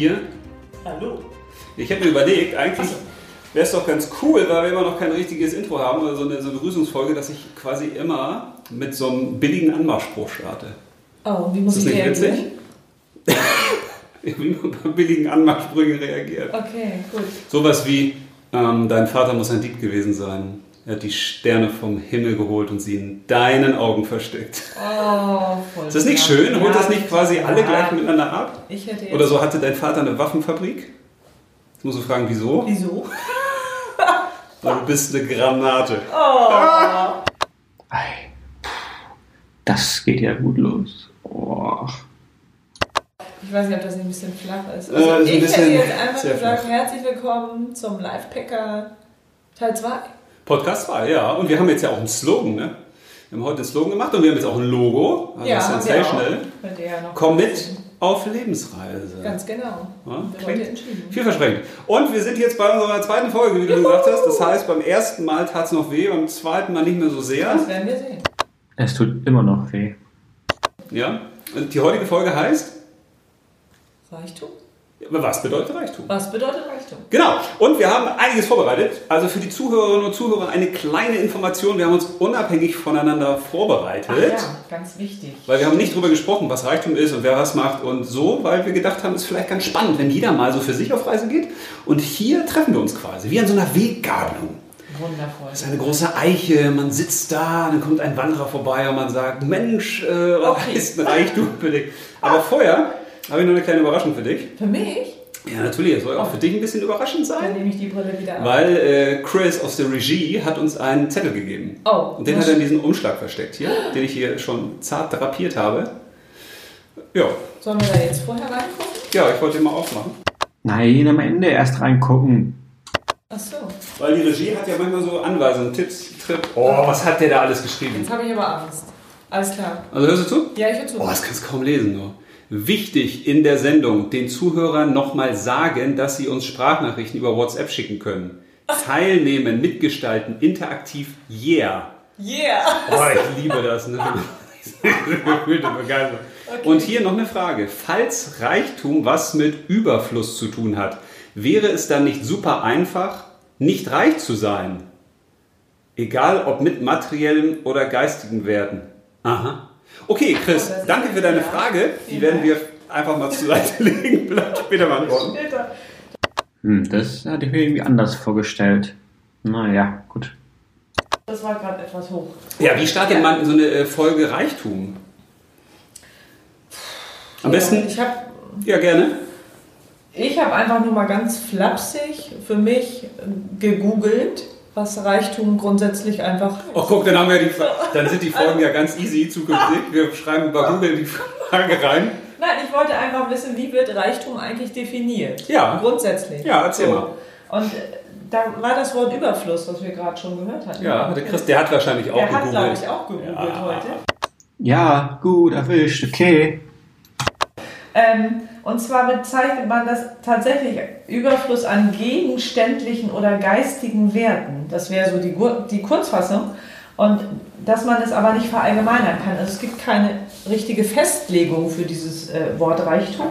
hier. Hallo. Ich habe mir überlegt, eigentlich wäre es doch ganz cool, weil wir immer noch kein richtiges Intro haben oder so eine, so eine dass ich quasi immer mit so einem billigen Anmachspruch starte. Oh, wie muss Ist das ich nicht witzig? reagieren? Wie man bei billigen Anmachsprüchen reagiert. Okay, gut. Sowas wie, ähm, dein Vater muss ein Dieb gewesen sein. Er hat die Sterne vom Himmel geholt und sie in deinen Augen versteckt. Oh, voll. Ist das nicht klar. schön? Holt das nicht quasi alle ja. gleich miteinander ab? Ich hätte jetzt. Oder so hatte dein Vater eine Waffenfabrik? Jetzt musst du fragen, wieso? Wieso? Weil du bist eine Granate. Ei, das geht ja gut los. Oh. Ich weiß nicht, ob das nicht ein bisschen flach ist. Äh, Also ist ein ich hätte jetzt einfach gesagt, flach. herzlich willkommen zum Live-Packer Teil 2. Podcast 2, ja. Und wir haben jetzt ja auch einen Slogan, ne? Wir haben heute einen Slogan gemacht und wir haben jetzt auch ein Logo. Also haben wir auch. sensational. Ja noch Komm mit wissen. auf Lebensreise. Ganz genau. Ja, klingt heute entschieden. Vielversprechend. Und wir sind jetzt bei unserer zweiten Folge, wie du gesagt hast. Das heißt, beim ersten Mal tat es noch weh, beim zweiten Mal nicht mehr so sehr. Das werden wir sehen. Es tut immer noch weh. Ja. Und die heutige Folge heißt, Reichtum? Was bedeutet Reichtum? Was bedeutet Reichtum? Genau. Und wir haben einiges vorbereitet. Also für die Zuhörerinnen und Zuhörer eine kleine Information. Wir haben uns unabhängig voneinander vorbereitet. Ach ja, ganz wichtig. Weil wir haben nicht darüber gesprochen, was Reichtum ist und wer was macht und so, weil wir gedacht haben, es ist vielleicht ganz spannend, wenn jeder mal so für sich auf Reise geht. Und hier treffen wir uns quasi, wie an so einer Weggabelung. Wundervoll. Das ist eine große Eiche, man sitzt da, dann kommt ein Wanderer vorbei und man sagt, Mensch, äh, was Okay. ist ein Reichtum für dich? Aber vorher habe ich noch eine kleine Überraschung für dich. Für mich? Ja, natürlich, es soll auch für dich ein bisschen überraschend Dann sein. nehme ich die Brille wieder ab. Weil äh, Chris aus der Regie hat uns einen Zettel gegeben. Oh, Und den hat er in diesen Umschlag versteckt hier, den ich hier schon zart drapiert habe. Ja, Sollen wir da jetzt vorher reingucken? ja, ich wollte ihn mal aufmachen. Nein, am Ende erst reingucken. Ach so. Weil die Regie hat ja manchmal so Anweisungen, Tipps, Trip. Oh, was hat der da alles geschrieben? Jetzt habe ich aber Angst. Alles klar. Also hörst du zu? Ja, ich höre zu. Oh, das kannst du kaum lesen nur. Wichtig in der Sendung, den Zuhörern nochmal sagen, dass sie uns Sprachnachrichten über WhatsApp schicken können. Teilnehmen, mitgestalten, interaktiv, yeah. Yeah! Oh, ich liebe das. Ne? Begeisterung. Und hier noch eine Frage. Falls Reichtum was mit Überfluss zu tun hat, wäre es dann nicht super einfach, nicht reich zu sein? Egal ob mit materiellen oder geistigen Werten. Aha. Okay, Chris, danke für deine. Frage. Die werden wir einfach mal zur Seite legen. Vielleicht später beantworten. Hm, das hatte ich mir irgendwie anders vorgestellt. Naja, gut. Das war gerade etwas hoch. Ja, wie startet man in so eine äh, Folge Reichtum? Am besten, Ich habe ja gerne. ich hab einfach nur mal ganz flapsig für mich gegoogelt, was Reichtum grundsätzlich einfach. Oh, guck, dann haben wir die, dann sind die Folgen ja ganz easy zukünftig. Wir schreiben bei Google die Frage rein. Nein, ich wollte einfach wissen, wie wird Reichtum eigentlich definiert? Ja. Grundsätzlich. Ja, erzähl mal. Und äh, da war das Wort Überfluss, was wir gerade schon gehört hatten. Ja, der Chris, der hat wahrscheinlich auch Der hat, glaube gegoogelt. ich, auch gegoogelt Ja. heute. Ja, gut, erwischt, okay. Ähm, und zwar bezeichnet man das tatsächlich Überfluss an gegenständlichen oder geistigen Werten. Das wäre so die, die Kurzfassung. Und dass man es aber nicht verallgemeinern kann. Also es gibt keine richtige Festlegung für dieses äh, Wort Reichtum,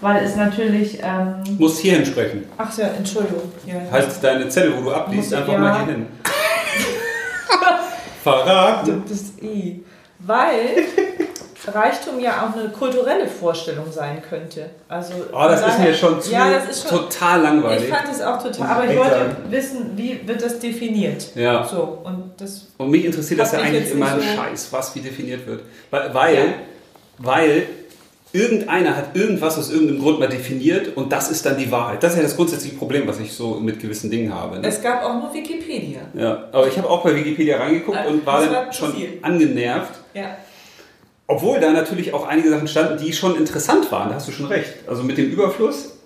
weil es natürlich. Ähm, Musst hierhin sprechen. ach ja, Entschuldigung. Ja. Halt deine Zelle, wo du abliest, Muss einfach ja. mal hierhin. Verrat. Du bist I. Weil Reichtum ja auch eine kulturelle Vorstellung sein könnte. Also, Oh, das ist mir schon zu Ja, das ist schon. total langweilig. Ich fand es auch total. Aber ich wollte sagen. wissen, wie wird das definiert? Ja. So, und das. Und mich interessiert das ja ich eigentlich immer so- Scheiß, was wie definiert wird. Weil, weil, Ja. weil irgendeiner hat irgendwas aus irgendeinem Grund mal definiert und das ist dann die Wahrheit. Das ist ja das grundsätzliche Problem, was ich so mit gewissen Dingen habe. Ne? Es gab auch nur Wikipedia. Ja, aber ich habe auch bei Wikipedia reingeguckt Ah, und war war dann zu schon viel. angenervt. Ja. Obwohl da natürlich auch einige Sachen standen, die schon interessant waren, da hast du schon recht. Also mit dem Überfluss,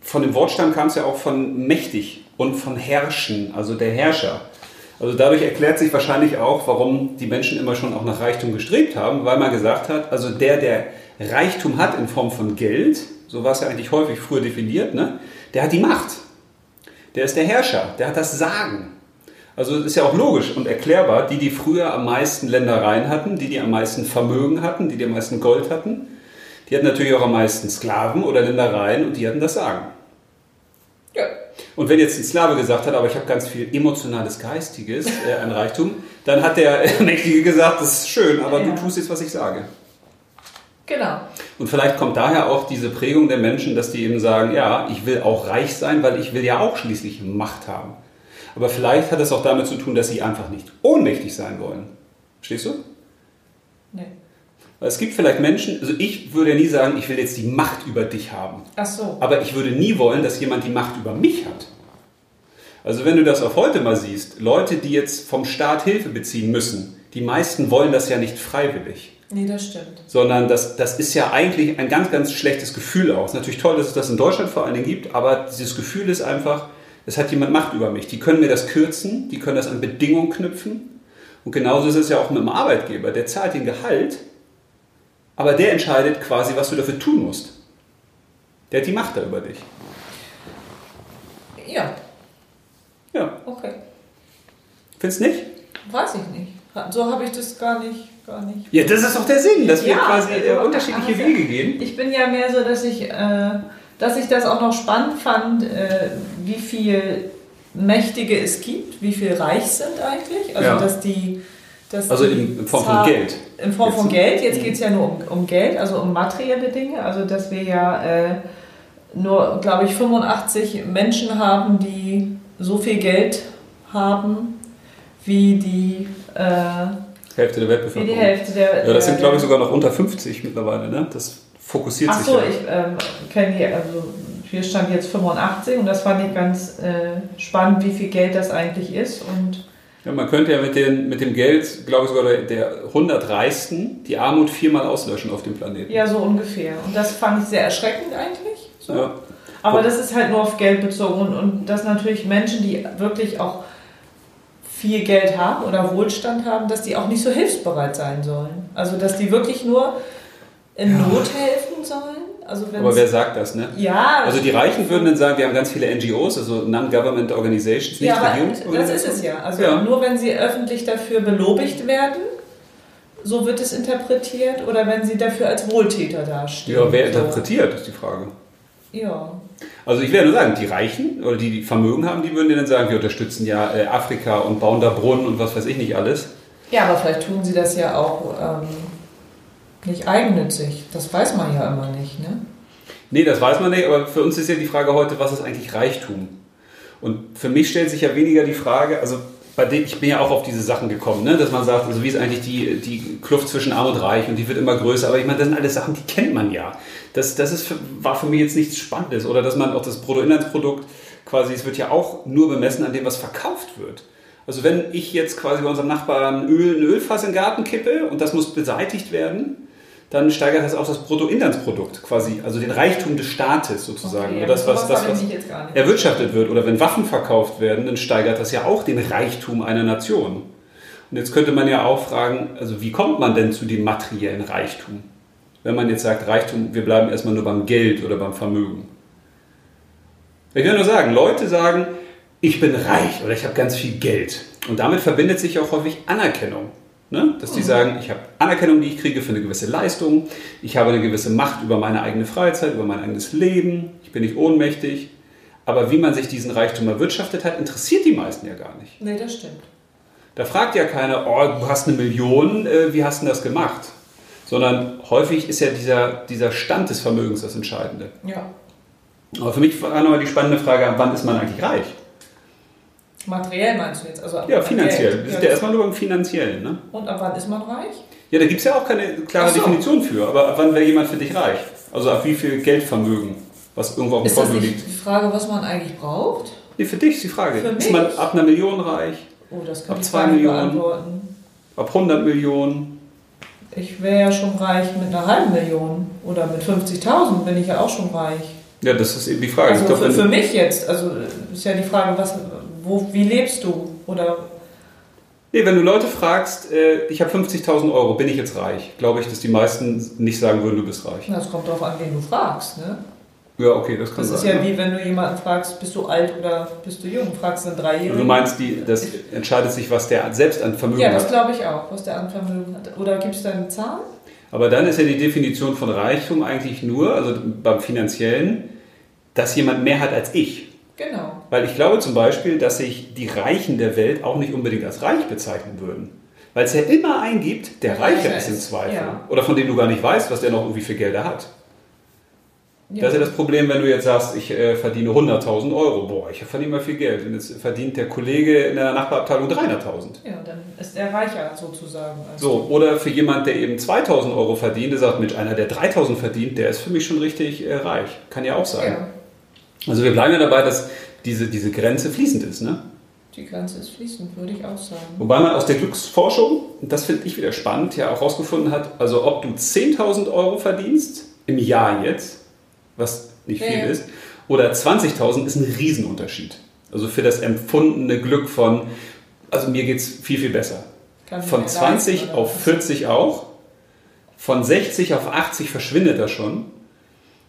von dem Wortstamm kam es ja auch von mächtig und von herrschen, also der Herrscher. Also dadurch erklärt sich wahrscheinlich auch, warum die Menschen immer schon auch nach Reichtum gestrebt haben, weil man gesagt hat, also der, der Reichtum hat in Form von Geld, so war es ja eigentlich häufig früher definiert, ne? der hat die Macht. Der ist der Herrscher, der hat das Sagen. Also es ist ja auch logisch und erklärbar, die, die früher am meisten Ländereien hatten, die, die am meisten Vermögen hatten, die, die am meisten Gold hatten, die hatten natürlich auch am meisten Sklaven oder Ländereien und die hatten das Sagen. Ja. Und wenn jetzt ein Sklave gesagt hat, aber ich habe ganz viel emotionales, geistiges äh, an Reichtum, dann hat der Mächtige gesagt, das ist schön, aber Ja. du tust jetzt, was ich sage. Genau. Und vielleicht kommt daher auch diese Prägung der Menschen, dass die eben sagen, ja, ich will auch reich sein, weil ich will ja auch schließlich Macht haben. Aber vielleicht hat es auch damit zu tun, dass sie einfach nicht ohnmächtig sein wollen. Verstehst du? Nee. Es gibt vielleicht Menschen, also ich würde ja nie sagen, ich will jetzt die Macht über dich haben. Ach so. Aber ich würde nie wollen, dass jemand die Macht über mich hat. Also wenn du das auf heute mal siehst, Leute, die jetzt vom Staat Hilfe beziehen müssen, die meisten wollen das ja nicht freiwillig. Nee, das stimmt. sondern das, das ist ja eigentlich ein ganz, ganz schlechtes Gefühl auch. Es ist natürlich toll, dass es das in Deutschland vor allen Dingen gibt, aber dieses Gefühl ist einfach, es hat jemand Macht über mich. Die können mir das kürzen, die können das an Bedingungen knüpfen. Und genauso ist es ja auch mit dem Arbeitgeber. Der zahlt den Gehalt, aber der entscheidet quasi, was du dafür tun musst. Der hat die Macht da über dich. Ja, Ja, okay. findest du nicht? Weiß ich nicht. So habe ich das gar nicht, gar nicht. Ja, das ist doch der Sinn, dass wir Ja, quasi äh, unterschiedliche aber- Wege gehen. Ich bin ja mehr so, dass ich, äh, dass ich das auch noch spannend fand, äh, wie viel Mächtige es gibt, wie viel reich sind eigentlich. Also Ja. dass die. Dass Also die in Form von Geld. In Form von Jetzt. Geld. Jetzt Mhm. geht es ja nur um, um Geld, also um materielle Dinge. Also dass wir ja äh, nur, glaube ich, 85 Menschen haben, die so viel Geld haben, wie die, äh, Hälfte der wie Weltbevölkerung. die Hälfte der. Ja, das sind, glaube ich, sogar noch unter 50 mittlerweile. Ne? Das fokussiert Ach sich so, ja. ich ähm, kenne die, also hier stand jetzt 85 und das fand ich ganz äh, spannend, wie viel Geld das eigentlich ist. Und Ja, man könnte ja mit, den, mit dem Geld, glaube ich, sogar der, der 100 Reichsten die Armut viermal auslöschen auf dem Planeten. ja, so ungefähr. Und das fand ich sehr erschreckend eigentlich. So. Ja. Aber das ist halt nur auf Geld bezogen und, und dass natürlich Menschen, die wirklich auch viel Geld haben oder Wohlstand haben, dass die auch nicht so hilfsbereit sein sollen. Also dass die wirklich nur in Ja. Not helfen sollen. Also Aber wer sagt das, ne? ja, Also die Reichen würden dann sagen, wir haben ganz viele NGOs, also Non-Government Organizations, nicht Ja, aber das Regierungsorganisationen. ist es ja. Also Ja. nur wenn sie öffentlich dafür belobigt werden, so wird es interpretiert, oder wenn sie dafür als Wohltäter dastehen. Ja, wer so. interpretiert, ist die Frage. Ja. Also ich werde nur sagen, die Reichen oder die, die Vermögen haben, die würden dann sagen, wir unterstützen ja äh, Afrika und bauen da Brunnen und was weiß ich nicht alles. ja, aber vielleicht tun sie das ja auch ähm, nicht eigennützig. Das weiß man ja immer nicht, ne? Nee, das weiß man nicht, aber für uns ist ja die Frage heute, was ist eigentlich Reichtum? Und für mich stellt sich ja weniger die Frage, also bei dem, ich bin ja auch auf diese Sachen gekommen, ne, dass man sagt, also wie ist eigentlich die, die Kluft zwischen Arm und Reich und die wird immer größer, aber ich meine, das sind alles Sachen, die kennt man ja. Das, das ist war für mich jetzt nichts Spannendes oder dass man auch das Bruttoinlandsprodukt quasi, es wird ja auch nur bemessen an dem, was verkauft wird. Also wenn ich jetzt quasi bei unserem Nachbarn Öl, ein Ölfass in den Garten kippe und das muss beseitigt werden, dann steigert das auch das Bruttoinlandsprodukt quasi, also den Reichtum des Staates sozusagen. Okay, Oder das, was, das, was erwirtschaftet wird. Oder wenn Waffen verkauft werden, dann steigert das ja auch den Reichtum einer Nation. Und jetzt könnte man ja auch fragen, also wie kommt man denn zu dem materiellen Reichtum? Wenn man jetzt sagt, Reichtum, wir bleiben erstmal nur beim Geld oder beim Vermögen. Ich will nur sagen, Leute sagen, ich bin reich oder ich habe ganz viel Geld. Und damit verbindet sich auch häufig Anerkennung. Ne? Dass die sagen, ich habe Anerkennung, die ich kriege für eine gewisse Leistung, ich habe eine gewisse Macht über meine eigene Freizeit, über mein eigenes Leben, ich bin nicht ohnmächtig. Aber wie man sich diesen Reichtum erwirtschaftet hat, interessiert die meisten ja gar nicht. Nee, das stimmt. Da fragt ja keiner, oh, du hast eine Million, äh, wie hast du das gemacht? Sondern häufig ist ja dieser, dieser Stand des Vermögens das Entscheidende. Ja. Aber für mich war nochmal die spannende Frage, wann ist man eigentlich reich? Materiell meinst du jetzt? Also Ja, an finanziell. Geld. Wir sind ja erstmal nur beim Finanziellen. Ne? Und ab wann ist man reich? Ja, da gibt es ja auch keine klare so. Definition für. Aber ab wann wäre jemand für dich reich? Also ab wie viel Geldvermögen, was irgendwo auf dem Ist das Konto liegt? die Frage, was man eigentlich braucht? Nee, für dich ist die Frage. Für ist man mich? ab einer Million reich? Oh, das kann Ab ich zwei Millionen. beantworten. Ab 100 Millionen? Ich wäre ja schon reich mit einer halben Million. Oder mit 50.000 bin ich ja auch schon reich. Ja, das ist eben die Frage. Also glaub, für, für mich jetzt, also ist ja die Frage, was, wo, wie lebst du? Oder Nee, wenn du Leute fragst, äh, ich habe 50.000 Euro, bin ich jetzt reich? Glaube ich, dass die meisten nicht sagen würden, du bist reich. na, es kommt darauf an, wen du fragst. Ne? Ja, okay, das kann Das ist sein. ja wie wenn du jemanden fragst, bist du alt oder bist du jung? Fragst einen Dreijährigen. Du meinst, die, das entscheidet sich, was der selbst an Vermögen Ja, das hat. glaube ich auch, was der an Vermögen hat. Oder gibt es da eine Zahl? Aber dann ist ja die Definition von Reichtum eigentlich nur, also beim finanziellen, dass jemand mehr hat als ich. Genau. Weil ich glaube zum Beispiel, dass sich die Reichen der Welt auch nicht unbedingt als reich bezeichnen würden. Weil es ja immer einen gibt, der reicher ist im Zweifel. ja. Oder von dem du gar nicht weißt, was der noch irgendwie für Gelder hat. Ja. Das ist ja das Problem, wenn du jetzt sagst, ich äh, verdiene 100.000 Euro. Boah, ich verdiene mal viel Geld. Und jetzt verdient der Kollege in der Nachbarabteilung 300.000. ja, dann ist er reicher sozusagen. als So, oder für jemand, der eben 2000 Euro verdient, der sagt, Mensch, einer, der 3000 verdient, der ist für mich schon richtig äh, reich. Kann ja auch sein. Ja, Also wir bleiben ja dabei, dass diese, diese Grenze fließend ist. Ne? die Grenze ist fließend, würde ich auch sagen. Wobei man aus der Glücksforschung, und das finde ich wieder spannend, ja auch herausgefunden hat, also ob du 10.000 Euro verdienst im Jahr jetzt, was nicht viel Ja. ist, oder 20.000 ist ein Riesenunterschied. Also für das empfundene Glück von, also mir geht es viel, viel besser. Von mir 20 leisten, auf was? 40 auch. Von 60 auf 80 verschwindet das schon.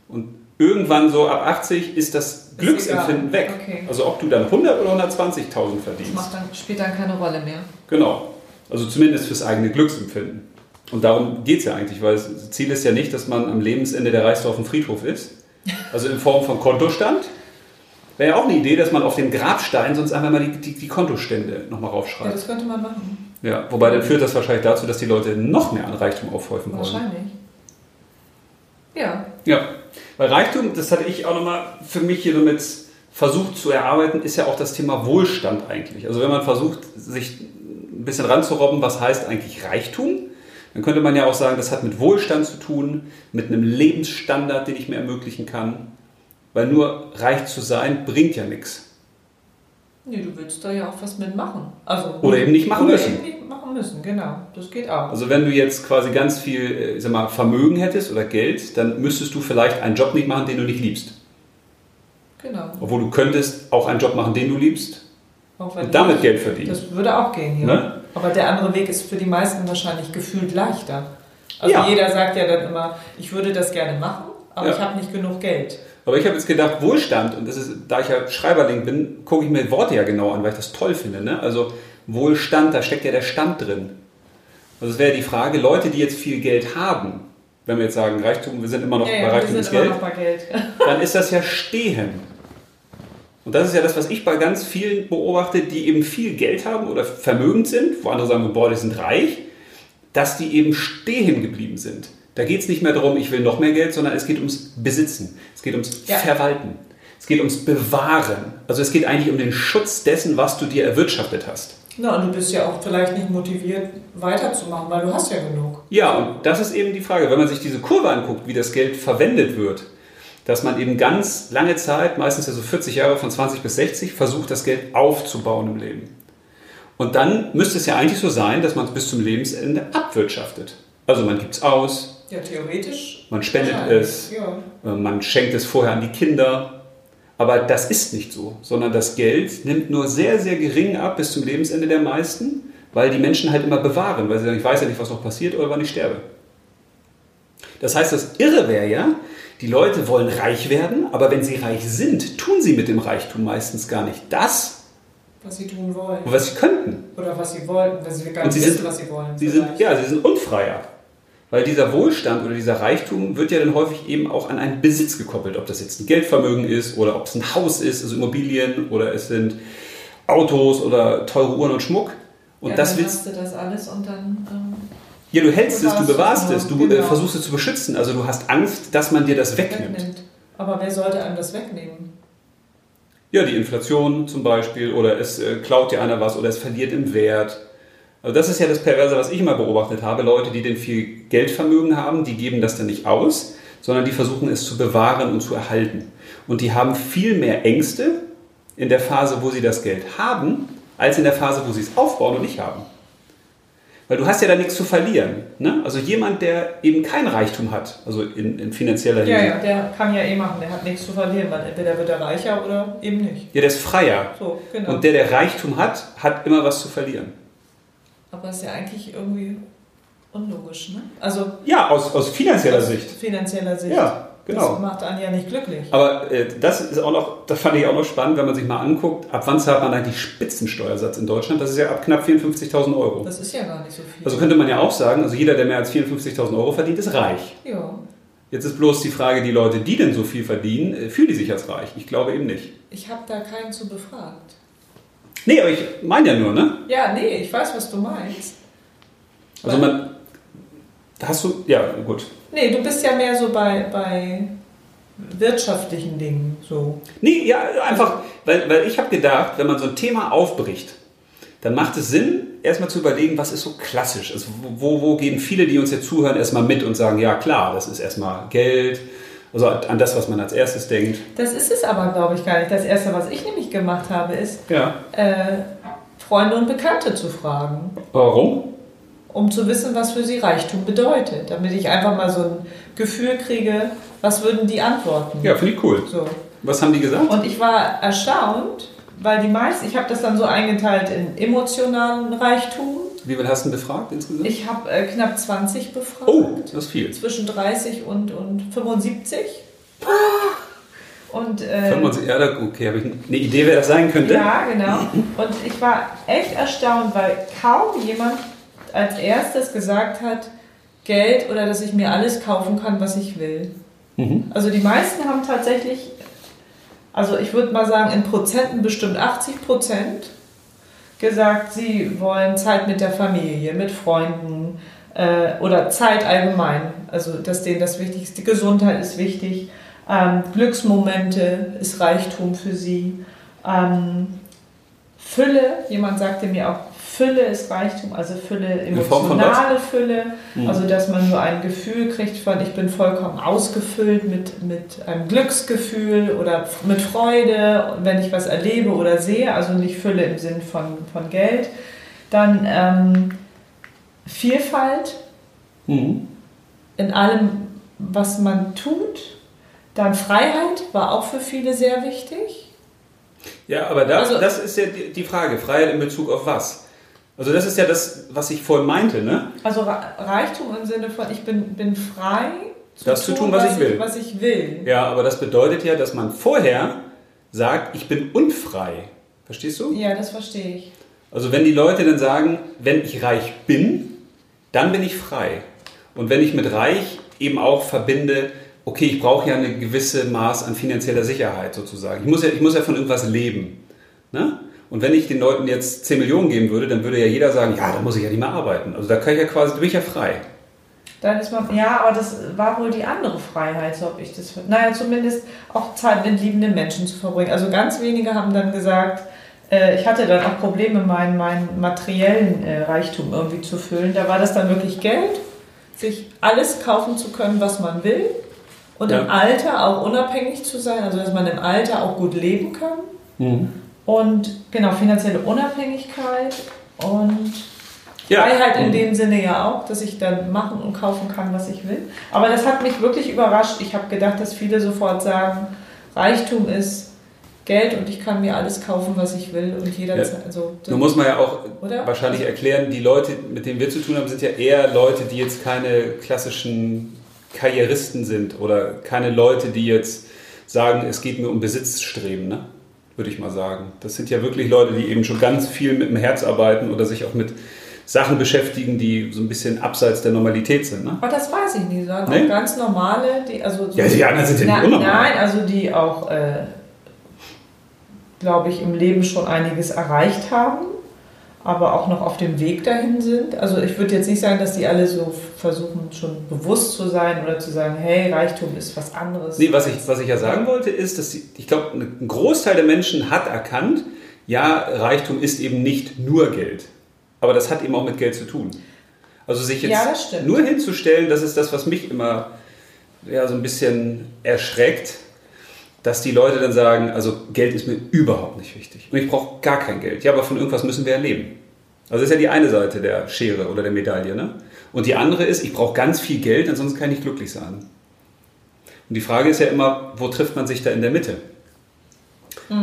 Und irgendwann so ab 80 ist das Glücksempfinden weg. Okay. Also ob du dann 100 oder 120.000 Das verdienst. macht dann, spielt dann keine Rolle mehr. Genau. Also zumindest fürs eigene Glücksempfinden. Und darum geht es ja eigentlich, weil das Ziel ist ja nicht, dass man am Lebensende der Reichste auf dem Friedhof ist. Also in Form von Kontostand. Wäre ja auch eine Idee, dass man auf dem Grabstein sonst einfach mal die, die, die Kontostände nochmal Ja, raufschreibt. das könnte man machen. Ja, wobei dann führt das wahrscheinlich dazu, dass die Leute noch mehr an Reichtum aufhäufen wollen. Wahrscheinlich. Ja. Ja, weil Reichtum, das hatte ich auch nochmal für mich hier damit versucht zu erarbeiten, ist ja auch das Thema Wohlstand eigentlich. Also wenn man versucht, sich ein bisschen ranzurobben, was heißt eigentlich Reichtum, dann könnte man ja auch sagen, das hat mit Wohlstand zu tun, mit einem Lebensstandard, den ich mir ermöglichen kann. Weil nur reich zu sein, bringt ja nichts. Nee, du willst da ja auch was mitmachen. Also, Oder eben nicht machen oder müssen. Eben nicht machen müssen, genau. Das geht auch. Also wenn du jetzt quasi ganz viel äh, ich sag mal, Vermögen hättest oder Geld, dann müsstest du vielleicht einen Job nicht machen, den du nicht liebst. genau. Obwohl du könntest auch einen Job machen, den du liebst und damit du- Geld verdienen. Das würde auch gehen, ja. Ne? Aber der andere Weg ist für die meisten wahrscheinlich gefühlt leichter. Also Ja. jeder sagt ja dann immer, ich würde das gerne machen, aber Ja. ich habe nicht genug Geld. Aber ich habe jetzt gedacht, Wohlstand, und das ist, da ich ja Schreiberling bin, gucke ich mir Worte ja genau an, weil ich das toll finde. Ne? Also Wohlstand, da steckt ja der Stand drin. Also es wäre die Frage, Leute, die jetzt viel Geld haben, wenn wir jetzt sagen, Reichtum, wir sind immer noch Ja, bei ja, Reichtum ist Geld, Geld. dann ist das ja Stehen. Und das ist ja das, was ich bei ganz vielen beobachte, die eben viel Geld haben oder vermögend sind, wo andere sagen, boah, die sind reich, dass die eben stehen geblieben sind. Da geht es nicht mehr darum, ich will noch mehr Geld, sondern es geht ums Besitzen, es geht ums Ja. Verwalten, es geht ums Bewahren. Also es geht eigentlich um den Schutz dessen, was du dir erwirtschaftet hast. Na, und du bist ja auch vielleicht nicht motiviert, weiterzumachen, weil du hast ja genug. Ja, und das ist eben die Frage, wenn man sich diese Kurve anguckt, wie das Geld verwendet wird, dass man eben ganz lange Zeit, meistens ja so 40 Jahre von 20 bis 60, versucht, das Geld aufzubauen im Leben. Und dann müsste es ja eigentlich so sein, dass man es bis zum Lebensende abwirtschaftet. Also man gibt es aus, Ja, theoretisch. man spendet wahrscheinlich, es, Ja. äh, man schenkt es vorher an die Kinder. Aber das ist nicht so, sondern das Geld nimmt nur sehr, sehr gering ab bis zum Lebensende der meisten, weil die Menschen halt immer bewahren, weil sie sagen, ich weiß ja nicht, was noch passiert oder wann ich sterbe. Das heißt, das Irre wäre ja, die Leute wollen reich werden, aber wenn sie reich sind, tun sie mit dem Reichtum meistens gar nicht das, Was sie tun wollen. was sie könnten. Oder was sie wollten, weil sie gar Und nicht wissen, was sie wollen. Sie sind, ja, sie sind unfreier. Weil dieser Wohlstand oder dieser Reichtum wird ja dann häufig eben auch an einen Besitz gekoppelt. Ob das jetzt ein Geldvermögen ist oder ob es ein Haus ist, also Immobilien oder es sind Autos oder teure Uhren und Schmuck. Und ja, das dann willst du das alles und dann. Ähm, ja, du hältst es, du Bewahrst es du äh, genau. versuchst es zu beschützen. Also du hast Angst, dass man dir das wegnimmt. wegnimmt. Aber wer sollte einem das wegnehmen? Ja, die Inflation zum Beispiel oder es äh, klaut dir einer was oder es verliert im Wert. Also das ist ja das Perverse, was ich immer beobachtet habe. Leute, die denn viel Geldvermögen haben, die geben das dann nicht aus, sondern die versuchen es zu bewahren und zu erhalten. Und die haben viel mehr Ängste in der Phase, wo sie das Geld haben, als in der Phase, wo sie es aufbauen und nicht haben. Weil du hast ja da nichts zu verlieren. Ne? Also jemand, der eben kein Reichtum hat, also in, in finanzieller Ja, Hinsicht, ja, der kann ja eh machen, der hat nichts zu verlieren, weil entweder wird er reicher oder eben nicht. ja, der ist freier. So, genau. Und der, der Reichtum hat, hat immer was zu verlieren. Aber ist ja eigentlich irgendwie unlogisch, ne? Also Ja, aus, aus finanzieller aus Sicht. finanzieller Sicht. Ja. Genau. Das macht einen ja nicht glücklich. Aber äh, das ist auch noch, das fand ich auch noch spannend, wenn man sich mal anguckt, ab wann zahlt man eigentlich Spitzensteuersatz in Deutschland? Das ist ja ab knapp 54.000 Euro. Das ist ja gar nicht so viel. Also könnte man ja auch sagen, also jeder, der mehr als 54.000 Euro verdient, ist reich. ja. Jetzt ist bloß die Frage, die Leute, die denn so viel verdienen, äh, fühlen die sich als reich? Ich glaube eben nicht. Ich habe da keinen zu befragt. Nee, aber ich meine ja nur, ne? Ja, nee, ich weiß, was du meinst. Also man, hast du, ja gut. Nee, du bist ja mehr so bei, bei wirtschaftlichen Dingen so. Nee, ja, einfach, weil, weil ich habe gedacht, wenn man so ein Thema aufbricht, dann macht es Sinn, erstmal zu überlegen, was ist so klassisch. Also wo, wo gehen viele, die uns jetzt zuhören, erstmal mit und sagen, ja klar, das ist erstmal Geld, also an das, was man als erstes denkt. Das ist es aber, glaube ich, gar nicht. Das Erste, was ich nämlich gemacht habe, ist, Ja. äh, Freunde und Bekannte zu fragen, Warum? um zu wissen, was für sie Reichtum bedeutet. Damit ich einfach mal so ein Gefühl kriege, was würden die antworten. Ja, finde ich cool. So. Was haben die gesagt? Und ich war erstaunt, weil die meisten, ich habe das dann so eingeteilt in emotionalen Reichtum. Wie viel hast du befragt insgesamt? Ich habe äh, knapp 20 befragt. oh, das ist viel. Zwischen 30 und, und 75. Und, äh, 25, ja, da- okay, habe ich eine Idee, wer das sein könnte? Ja, genau. Und ich war echt erstaunt, weil kaum jemand als erstes gesagt hat, Geld oder dass ich mir alles kaufen kann, was ich will. Mhm. Also die meisten haben tatsächlich, also ich würde mal sagen, in Prozenten bestimmt 80 Prozent gesagt, sie wollen Zeit mit der Familie, mit Freunden äh, oder Zeit allgemein. Also dass denen das Wichtigste, Gesundheit ist wichtig, ähm, Glücksmomente ist Reichtum für sie. Ähm, Fülle, jemand sagte mir auch, Fülle ist Reichtum, also Fülle, emotionale Fülle, Mhm. also dass man nur ein Gefühl kriegt von, ich bin vollkommen ausgefüllt mit, mit einem Glücksgefühl oder mit Freude, wenn ich was erlebe oder sehe, also nicht Fülle im Sinn von, von Geld. Dann ähm, Vielfalt Mhm. in allem, was man tut. Dann Freiheit war auch für viele sehr wichtig. Ja, aber da, Also- das ist ja die Frage. Freiheit in Bezug auf was? Also das ist ja das, was ich vorhin meinte, ne? Also Re- Reichtum im Sinne von, ich bin, bin frei, Das zu tun, was ich will. Was ich will. Ja, aber das bedeutet ja, dass man vorher sagt, ich bin unfrei. Verstehst du? Ja, das verstehe ich. Also wenn die Leute dann sagen, wenn ich reich bin, dann bin ich frei. Und wenn ich mit reich eben auch verbinde, okay, ich brauche ja eine gewisse Maß an finanzieller Sicherheit sozusagen. Ich muss ja, ich muss ja von irgendwas leben. Ne? Und wenn ich den Leuten jetzt 10 Millionen geben würde, dann würde ja jeder sagen, ja, da muss ich ja nicht mehr arbeiten. Also da kann ich ja quasi, da bin ich ja frei. Dann ist man, ja, aber das war wohl die andere Freiheit, so habe ich das. Naja, zumindest auch Zeit mit liebenden Menschen zu verbringen. Also ganz wenige haben dann gesagt, äh, ich hatte dann auch Probleme, meinen, meinen materiellen äh, Reichtum irgendwie zu füllen. Da war das dann wirklich Geld, sich alles kaufen zu können, was man will. Und Ja. im Alter auch unabhängig zu sein, also dass man im Alter auch gut leben kann. Und genau, finanzielle Unabhängigkeit und Ja. Freiheit in dem Sinne ja auch, dass ich dann machen und kaufen kann, was ich will. Aber das hat mich wirklich überrascht. Ich habe gedacht, dass viele sofort sagen, Reichtum ist Geld und ich kann mir alles kaufen, was ich will und jederzeit. Also, Nun muss man ja auch Oder? wahrscheinlich erklären, die Leute, mit denen wir zu tun haben, sind ja eher Leute, die jetzt keine klassischen Karrieristen sind oder keine Leute, die jetzt sagen, es geht mir um Besitzstreben, ne? Würde ich mal sagen. Das sind ja wirklich Leute, die eben schon ganz viel mit dem Herz arbeiten oder sich auch mit Sachen beschäftigen, die so ein bisschen abseits der Normalität sind. Ne? aber das weiß ich nicht. Sagen Nee? ganz normale, die also so Ja, die anderen sind ja nicht unnormal. Nein, also die auch, äh, glaube ich, im Leben schon einiges erreicht haben, aber auch noch auf dem Weg dahin sind. Also ich würde jetzt nicht sagen, dass die alle so versuchen, schon bewusst zu sein oder zu sagen, hey, Reichtum ist was anderes. Nee, was ich, was ich ja sagen wollte, ist, dass die, ich glaube, ein Großteil der Menschen hat erkannt, ja, Reichtum ist eben nicht nur Geld. Aber das hat eben auch mit Geld zu tun. Also sich jetzt Ja, nur hinzustellen, das ist das, was mich immer ja, so ein bisschen erschreckt, dass die Leute dann sagen, also Geld ist mir überhaupt nicht wichtig. Und ich brauche gar kein Geld. Ja, aber von irgendwas müssen wir ja leben. Also das ist ja die eine Seite der Schere oder der Medaille. Ne? Und die andere ist, ich brauche ganz viel Geld, ansonsten kann ich nicht glücklich sein. Und die Frage ist ja immer, wo trifft man sich da in der Mitte?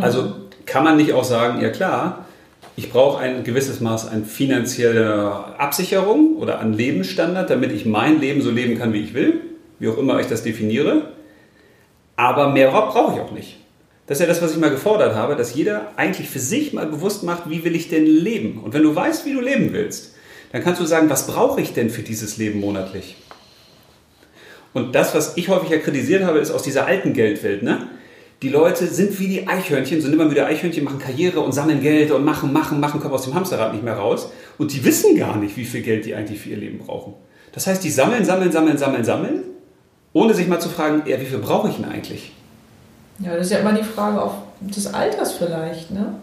Also kann man nicht auch sagen, ja klar, ich brauche ein gewisses Maß an finanzieller Absicherung oder an Lebensstandard, damit ich mein Leben so leben kann, wie ich will, wie auch immer ich das definiere. Aber mehr brauche ich auch nicht. Das ist ja das, was ich mal gefordert habe, dass jeder eigentlich für sich mal bewusst macht, wie will ich denn leben? Und wenn du weißt, wie du leben willst, dann kannst du sagen, was brauche ich denn für dieses Leben monatlich? Und das, was ich häufig ja kritisiert habe, ist aus dieser alten Geldwelt. Ne? Die Leute sind wie die Eichhörnchen, sind immer wieder Eichhörnchen, machen Karriere und sammeln Geld und machen, machen, machen, kommen aus dem Hamsterrad nicht mehr raus. Und die wissen gar nicht, wie viel Geld die eigentlich für ihr Leben brauchen. Das heißt, die sammeln, sammeln, sammeln, sammeln, sammeln, ohne sich mal zu fragen, ja, wie viel brauche ich denn eigentlich? Ja, das ist ja immer die Frage auch des Alters vielleicht, ne?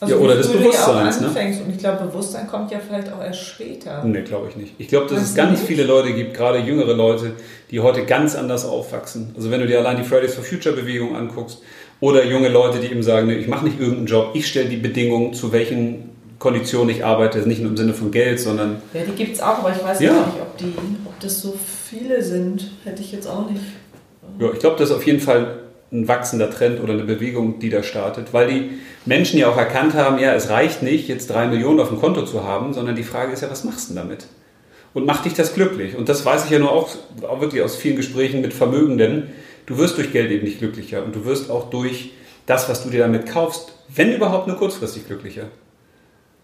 Also Ja, oder des Bewusstseins, ne? Und ich glaube, Bewusstsein kommt ja vielleicht auch erst später. Nee, glaube ich nicht. Ich glaube, dass Meinst es ganz nicht? viele Leute gibt, gerade jüngere Leute, die heute ganz anders aufwachsen. Also wenn du dir allein die Fridays for Future Bewegung anguckst oder junge Leute, die eben sagen, nee, ich mache nicht irgendeinen Job, ich stelle die Bedingungen, zu welchen Konditionen ich arbeite, nicht nur im Sinne von Geld, sondern Ja, die gibt es auch, aber ich weiß Ja. nicht, ob, die, ob das so viele sind. Hätte ich jetzt auch nicht. ja, ich glaube, das ist auf jeden Fall ein wachsender Trend oder eine Bewegung, die da startet, weil die Menschen ja auch erkannt haben, ja, es reicht nicht, jetzt drei Millionen auf dem Konto zu haben, sondern die Frage ist ja, was machst du denn damit? Und macht dich das glücklich? Und das weiß ich ja nur auch, auch wirklich aus vielen Gesprächen mit Vermögenden. Du wirst durch Geld eben nicht glücklicher und du wirst auch durch das, was du dir damit kaufst, wenn überhaupt nur kurzfristig glücklicher.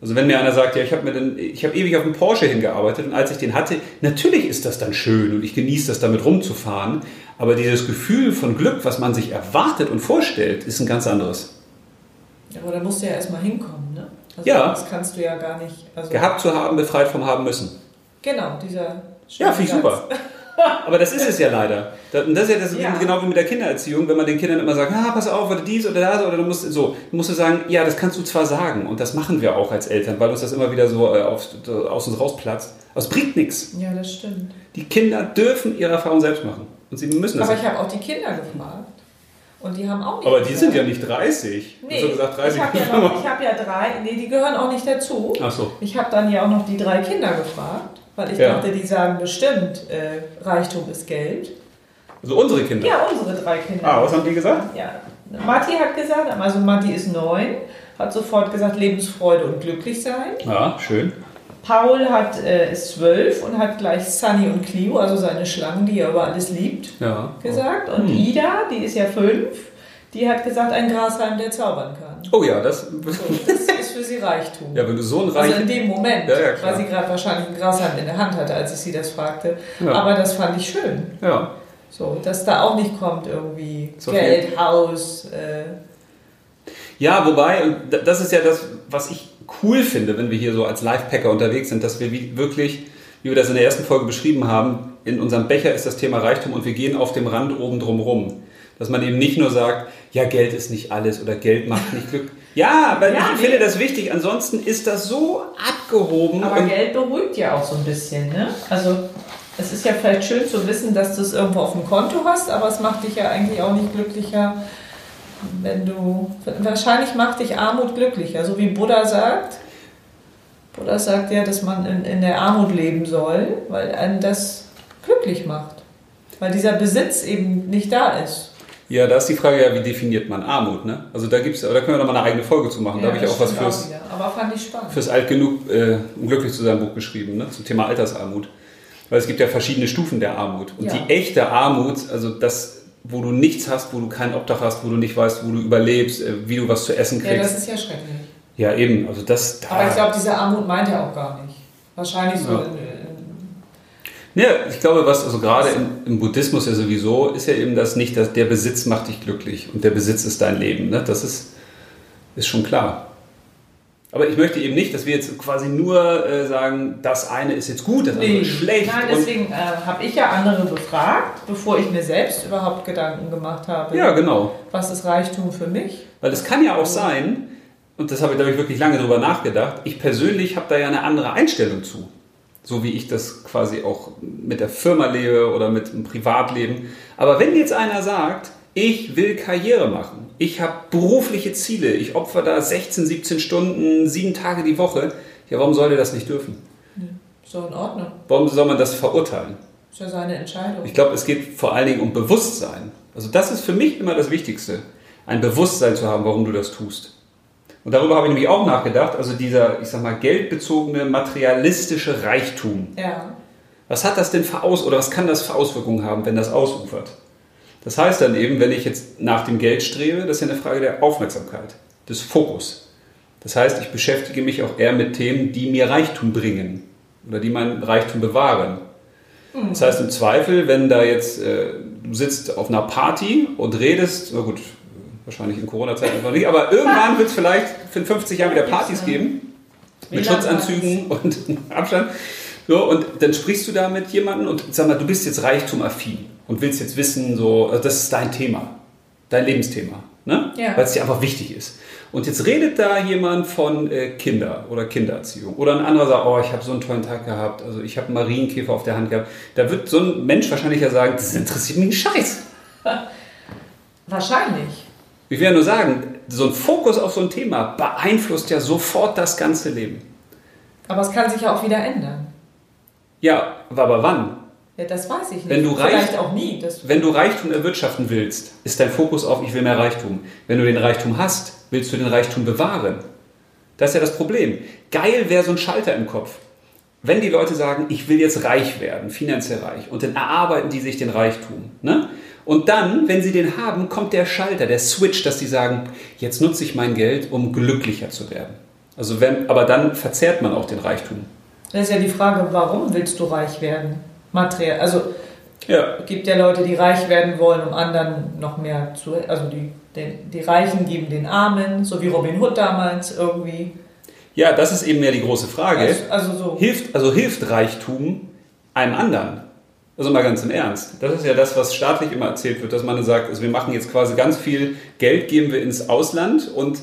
Also wenn mir einer sagt, ja, ich habe mir den, ich habe ewig auf den Porsche hingearbeitet und als ich den hatte, natürlich ist das dann schön und ich genieße das damit rumzufahren, aber dieses Gefühl von Glück, was man sich erwartet und vorstellt, ist ein ganz anderes. Ja, aber da musst du ja erstmal hinkommen, ne? Also Ja. Das kannst du ja gar nicht. Also, Gehabt zu haben, befreit vom haben müssen. Genau, dieser. Ja, finde ich super. Aber das ist es ja leider. Das- Und das ist ja das Ja. genau wie mit der Kindererziehung, wenn man den Kindern immer sagt, ah, pass auf, oder dies oder das, oder du musst so, du musst du sagen, ja, das kannst du zwar sagen, und das machen wir auch als Eltern, weil uns das immer wieder so äh, auf, aus uns rausplatzt. Aber es bringt nichts. Ja, das stimmt. Die Kinder dürfen ihre Erfahrung selbst machen. Und sie müssen das. Aber ich habe auch die Kinder gefragt. Und die haben auch nicht. Aber die gesagt. sind ja nicht 30. Nee, du gesagt 30? ich habe ja, noch- ich hab ja drei. Nee, die gehören auch nicht dazu. Ach so. Ich habe dann ja auch noch die drei Kinder gefragt, weil ich Ja. dachte, die sagen bestimmt, äh, Reichtum ist Geld. Also unsere Kinder. Ja, unsere drei Kinder. Ah, was haben die gesagt? Ja, Matti hat gesagt, also Matti ist neun, hat sofort gesagt Lebensfreude und glücklich sein. Ja, schön. Paul hat, äh, ist zwölf und hat gleich Sunny und Clio, also seine Schlangen, die er über alles liebt, Ja. gesagt. Und Hm. Ida, die ist ja fünf, die hat gesagt, ein Grashalm, der zaubern kann. Oh ja, das. So, das ist für sie Reichtum. Ja, wenn du so ein Also reich. in dem Moment, Ja, ja, weil sie gerade wahrscheinlich ein Grashalm in der Hand hatte, als ich sie das fragte. Aber das fand ich schön. Ja. So, dass da auch nicht kommt irgendwie So Geld, Haus. Äh, Ja, wobei, und da- das ist ja das, was ich cool finde, wenn wir hier so als Lifepacker unterwegs sind, dass wir wie- wirklich, wie wir das in der ersten Folge beschrieben haben, in unserem Becher ist das Thema Reichtum und wir gehen auf dem Rand oben drum rum. Dass man eben nicht nur sagt, ja, Geld ist nicht alles oder Geld macht nicht Glück. Ja, aber Ja, ich nee. finde das wichtig. Ansonsten ist das so abgehoben. aber Geld beruhigt ja auch so ein bisschen, ne? Also es ist ja vielleicht schön zu wissen, dass du es irgendwo auf dem Konto hast, aber es macht dich ja eigentlich auch nicht glücklicher, wenn du. Wahrscheinlich macht dich Armut glücklicher, so wie Buddha sagt. Buddha sagt ja, dass man in, in der Armut leben soll, weil einen das glücklich macht. Weil dieser Besitz eben nicht da ist. ja, da ist die Frage, ja, wie definiert man Armut? Ne? Also da gibt's, da können wir noch mal eine eigene Folge zu machen. da habe ich auch was fürs, ich spannend. fürs Alt genug, äh, um glücklich zu sein, Buch geschrieben, ne? zum Thema Altersarmut. Weil es gibt ja verschiedene Stufen der Armut. Und Ja. die echte Armut, also das, wo du nichts hast, wo du kein Obdach hast, wo du nicht weißt, wo du überlebst, äh, wie du was zu essen Ja, das kriegst. ist ja schrecklich. Ja, eben. Also das. Aber ich Da, glaube, diese Armut meint er auch gar nicht. Wahrscheinlich so. Ja. In, ja, ich glaube, was also gerade im, im Buddhismus ja sowieso ist ja eben das nicht, dass der Besitz macht dich glücklich und der Besitz ist dein Leben. Ne? Das ist, ist schon klar. Aber ich möchte eben nicht, dass wir jetzt quasi nur äh, sagen, das eine ist jetzt gut, das andere nee, ist schlecht. Nein, deswegen äh, habe ich ja andere befragt, bevor ich mir selbst überhaupt Gedanken gemacht habe. ja, genau. Was ist Reichtum für mich? Weil es kann ja auch sein, und das habe ich, glaube ich, wirklich lange drüber nachgedacht, ich persönlich habe da ja eine andere Einstellung zu. So wie ich das quasi auch mit der Firma lebe oder mit dem Privatleben. Aber wenn jetzt einer sagt, ich will Karriere machen, ich habe berufliche Ziele, ich opfer da 16, 17 Stunden, sieben Tage die Woche, ja, warum soll der das nicht dürfen? Ist doch in Ordnung. Warum soll man das verurteilen? Ist ja seine Entscheidung. Ich glaube, es geht vor allen Dingen um Bewusstsein. Also das ist für mich immer das Wichtigste, ein Bewusstsein zu haben, warum du das tust. Und darüber habe ich nämlich auch nachgedacht, also dieser, ich sag mal, geldbezogene, materialistische Reichtum. ja. Was hat das denn für Aus oder was kann das für Auswirkungen haben, wenn das ausufert? Das heißt dann eben, wenn ich jetzt nach dem Geld strebe, das ist ja eine Frage der Aufmerksamkeit, des Fokus. Das heißt, ich beschäftige mich auch eher mit Themen, die mir Reichtum bringen oder die mein Reichtum bewahren. Das heißt im Zweifel, wenn da jetzt, äh, du sitzt auf einer Party und redest, na gut, wahrscheinlich in Corona-Zeiten noch nicht, aber irgendwann wird es vielleicht in 50 Jahren wieder Partys geben, mit Schutzanzügen und Abstand. So, und dann sprichst du da mit jemandem und sag mal, du bist jetzt reichtumaffin und willst jetzt wissen, so, also das ist dein Thema, dein Lebensthema, ne? Ja. weil es dir einfach wichtig ist. Und jetzt redet da jemand von äh, Kinder oder Kindererziehung. Oder ein anderer sagt, oh, ich habe so einen tollen Tag gehabt, also ich habe einen Marienkäfer auf der Hand gehabt. Da wird so ein Mensch wahrscheinlich ja sagen, das interessiert mich einen Scheiß. Wahrscheinlich. Ich will ja nur sagen, so ein Fokus auf so ein Thema beeinflusst ja sofort das ganze Leben. Aber es kann sich ja auch wieder ändern. Ja, aber wann? Ja, das weiß ich nicht. Wenn du Vielleicht reich- auch nie. Wenn du Reichtum erwirtschaften willst, ist dein Fokus auf, ich will mehr Reichtum. Wenn du den Reichtum hast, willst du den Reichtum bewahren. Das ist ja das Problem. Geil wäre so ein Schalter im Kopf. Wenn die Leute sagen, ich will jetzt reich werden, finanziell reich, und dann erarbeiten die sich den Reichtum. Ne? Und dann, wenn sie den haben, kommt der Schalter, der Switch, dass die sagen, jetzt nutze ich mein Geld, um glücklicher zu werden. Also wenn, aber dann verzehrt man auch den Reichtum. das ist ja die Frage, warum willst du reich werden? Materiell. Also Ja. gibt ja Leute, die reich werden wollen, um anderen noch mehr zu. Also die, den, die Reichen geben den Armen, so wie Robin Hood damals irgendwie. Ja, das ist eben ja die große Frage. Also, also so. Hilft, also hilft Reichtum einem anderen? Also mal ganz im Ernst. Das ist ja das, was staatlich immer erzählt wird, dass man sagt, also wir machen jetzt quasi ganz viel Geld, geben wir ins Ausland und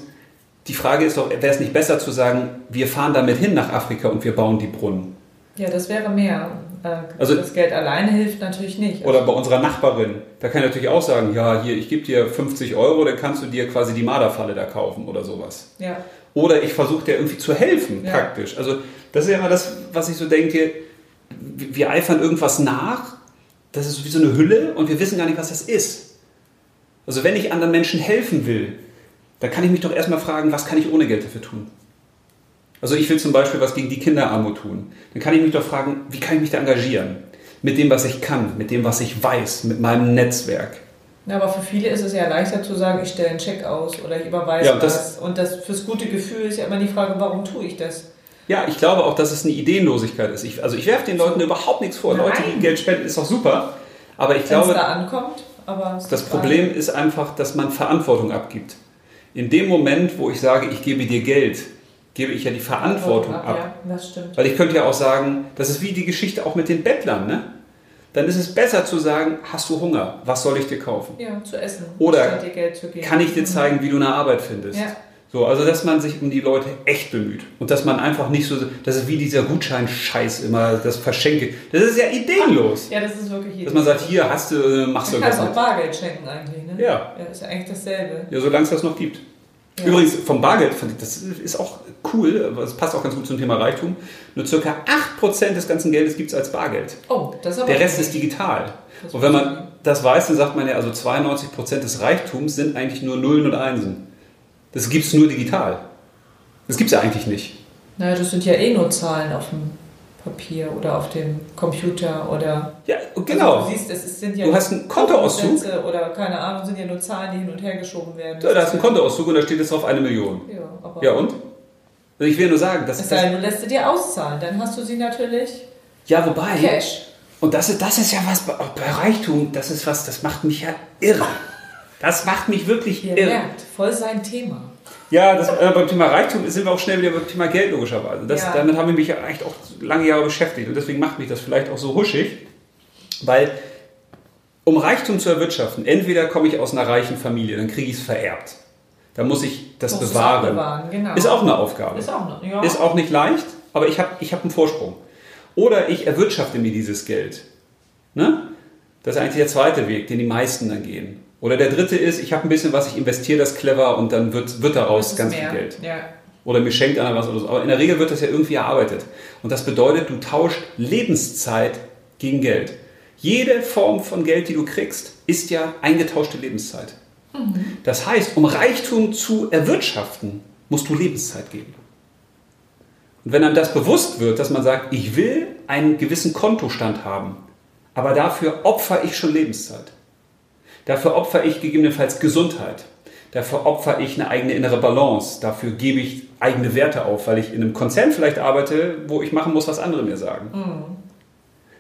die Frage ist doch, wäre es nicht besser zu sagen, wir fahren damit hin nach Afrika und wir bauen die Brunnen? Ja, das wäre mehr. Äh, Also- das Geld alleine hilft natürlich nicht. Oder bei unserer Nachbarin, da kann ich natürlich auch sagen, ja, hier, ich gebe dir 50 Euro, dann kannst du dir quasi die Marderfalle da kaufen oder sowas. ja. Oder ich versuche dir irgendwie zu helfen, Ja. praktisch. Also das ist ja immer das, was ich so denke, wir eifern irgendwas nach, das ist wie so eine Hülle und wir wissen gar nicht, was das ist. Also wenn ich anderen Menschen helfen will, dann kann ich mich doch erstmal fragen, was kann ich ohne Geld dafür tun? Also ich will zum Beispiel was gegen die Kinderarmut tun. Dann kann ich mich doch fragen, wie kann ich mich da engagieren? Mit dem, was ich kann, mit dem, was ich weiß, mit meinem Netzwerk. Ja, aber für viele ist es ja leichter zu sagen, ich stelle einen Check aus oder ich überweise Ja, und das- was. Und das fürs gute Gefühl ist ja immer die Frage, warum tue ich das? Ja, ich glaube auch, dass es eine Ideenlosigkeit ist. Ich, also ich werfe den Leuten überhaupt nichts vor. Leute, die Nein. Geld spenden, ist doch super. Aber ich Wenn es glaube, da ankommt. Aber das Problem ist einfach, dass man Verantwortung abgibt. In dem Moment, wo ich sage, ich gebe dir Geld, gebe ich ja die. Verantwortung ab. Ja, das stimmt. Weil ich könnte ja auch sagen, das ist wie die Geschichte auch mit den Bettlern, ne? Dann ist es besser zu sagen, hast du Hunger? Was soll ich dir kaufen? Ja, zu essen. Oder Statt dir Geld zu geben. Kann ich dir zeigen, wie du eine Arbeit findest? Ja. So, also dass man sich um die Leute echt bemüht und dass man einfach nicht so, das ist wie dieser Gutscheinscheiß immer, das Verschenke. Das ist ja ideenlos. Ja, das ist wirklich Dass man sagt, hier hast du, äh, machst du Man kann was auch. Bargeld schenken eigentlich, ne? Ja. Ja, ist ja eigentlich dasselbe. Ja, solange es das noch gibt. Ja. Übrigens, vom Bargeld, fand ich, das ist auch cool, aber es passt auch ganz gut zum Thema Reichtum. Nur circa 8% des ganzen Geldes gibt es als Bargeld. Oh, das ist aber Der Rest ist digital. Das Und wenn man das weiß, dann sagt man ja, also 92% des Reichtums sind eigentlich nur Nullen und Einsen. Das gibt es nur digital. Das gibt es ja eigentlich nicht. Naja, das sind ja eh nur Zahlen auf dem Papier oder auf dem Computer oder. Ja, genau. Also, du siehst, es sind ja Du hast einen Kontoauszug. Oder keine Ahnung, sind ja nur Zahlen, die hin und her geschoben werden. Da, da ist ein Kontoauszug und da steht jetzt drauf eine Million. Ja, aber. Ja und? Also ich will nur sagen, das Es sei denn, du lässt sie dir auszahlen, dann hast du sie natürlich ja wobei Cash. und das ist das ist ja was bei, bei Reichtum, das ist was, das macht mich ja irre. Das macht mich wirklich Ihr irre. merkt, voll sein Thema. Ja, das, äh, beim Thema Reichtum sind wir auch schnell wieder beim Thema Geld logischerweise. Das, Ja. Damit haben wir mich ja echt auch lange Jahre beschäftigt und deswegen macht mich das vielleicht auch so huschig, weil um Reichtum zu erwirtschaften, entweder komme ich aus einer reichen Familie, dann kriege ich es vererbt. Da muss ich das Musst es bewahren. auch bewahren, genau. Ist auch eine Aufgabe. Ist auch ja. Ist auch nicht leicht, aber ich habe ich hab einen Vorsprung. Oder ich erwirtschafte mir dieses Geld. Ne? Das ist eigentlich der zweite Weg, den die meisten dann gehen. Oder der dritte ist, ich habe ein bisschen was, ich investiere das clever und dann wird, wird daraus ganz mehr. viel Geld. Ja. Oder mir schenkt einer was oder so. Aber in der Regel wird das ja irgendwie erarbeitet. Und das bedeutet, du tauscht Lebenszeit gegen Geld. Jede Form von Geld, die du kriegst, ist ja eingetauschte Lebenszeit. Das heißt, um Reichtum zu erwirtschaften, musst du Lebenszeit geben. Und wenn einem das bewusst wird, dass man sagt, ich will einen gewissen Kontostand haben, aber dafür opfer ich schon Lebenszeit. Dafür opfere ich gegebenenfalls Gesundheit. Dafür opfere ich eine eigene innere Balance. Dafür gebe ich eigene Werte auf, weil ich in einem Konzern vielleicht arbeite, wo ich machen muss, was andere mir sagen.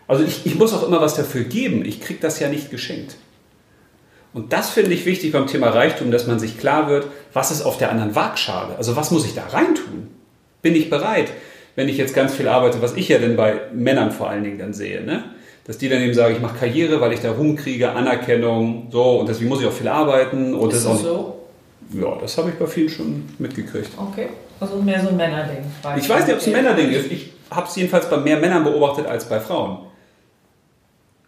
Also ich, ich muss auch immer was dafür geben. Ich kriege das ja nicht geschenkt. Und das finde ich wichtig beim Thema Reichtum, dass man sich klar wird, was ist auf der anderen Waagschale? Also was muss ich da reintun? Bin ich bereit, wenn ich jetzt ganz viel arbeite, was ich ja denn bei Männern vor allen Dingen dann sehe, ne? Dass die dann eben sagen, ich mache Karriere, weil ich da Ruhm kriege, Anerkennung, so und deswegen muss ich auch viel arbeiten. Und Ist das auch, so? Ja, das habe ich bei vielen schon mitgekriegt. Okay. Also mehr so ein Männerding. Ich weiß nicht, ob es ein Männerding ist. Ich habe es jedenfalls bei mehr Männern beobachtet als bei Frauen.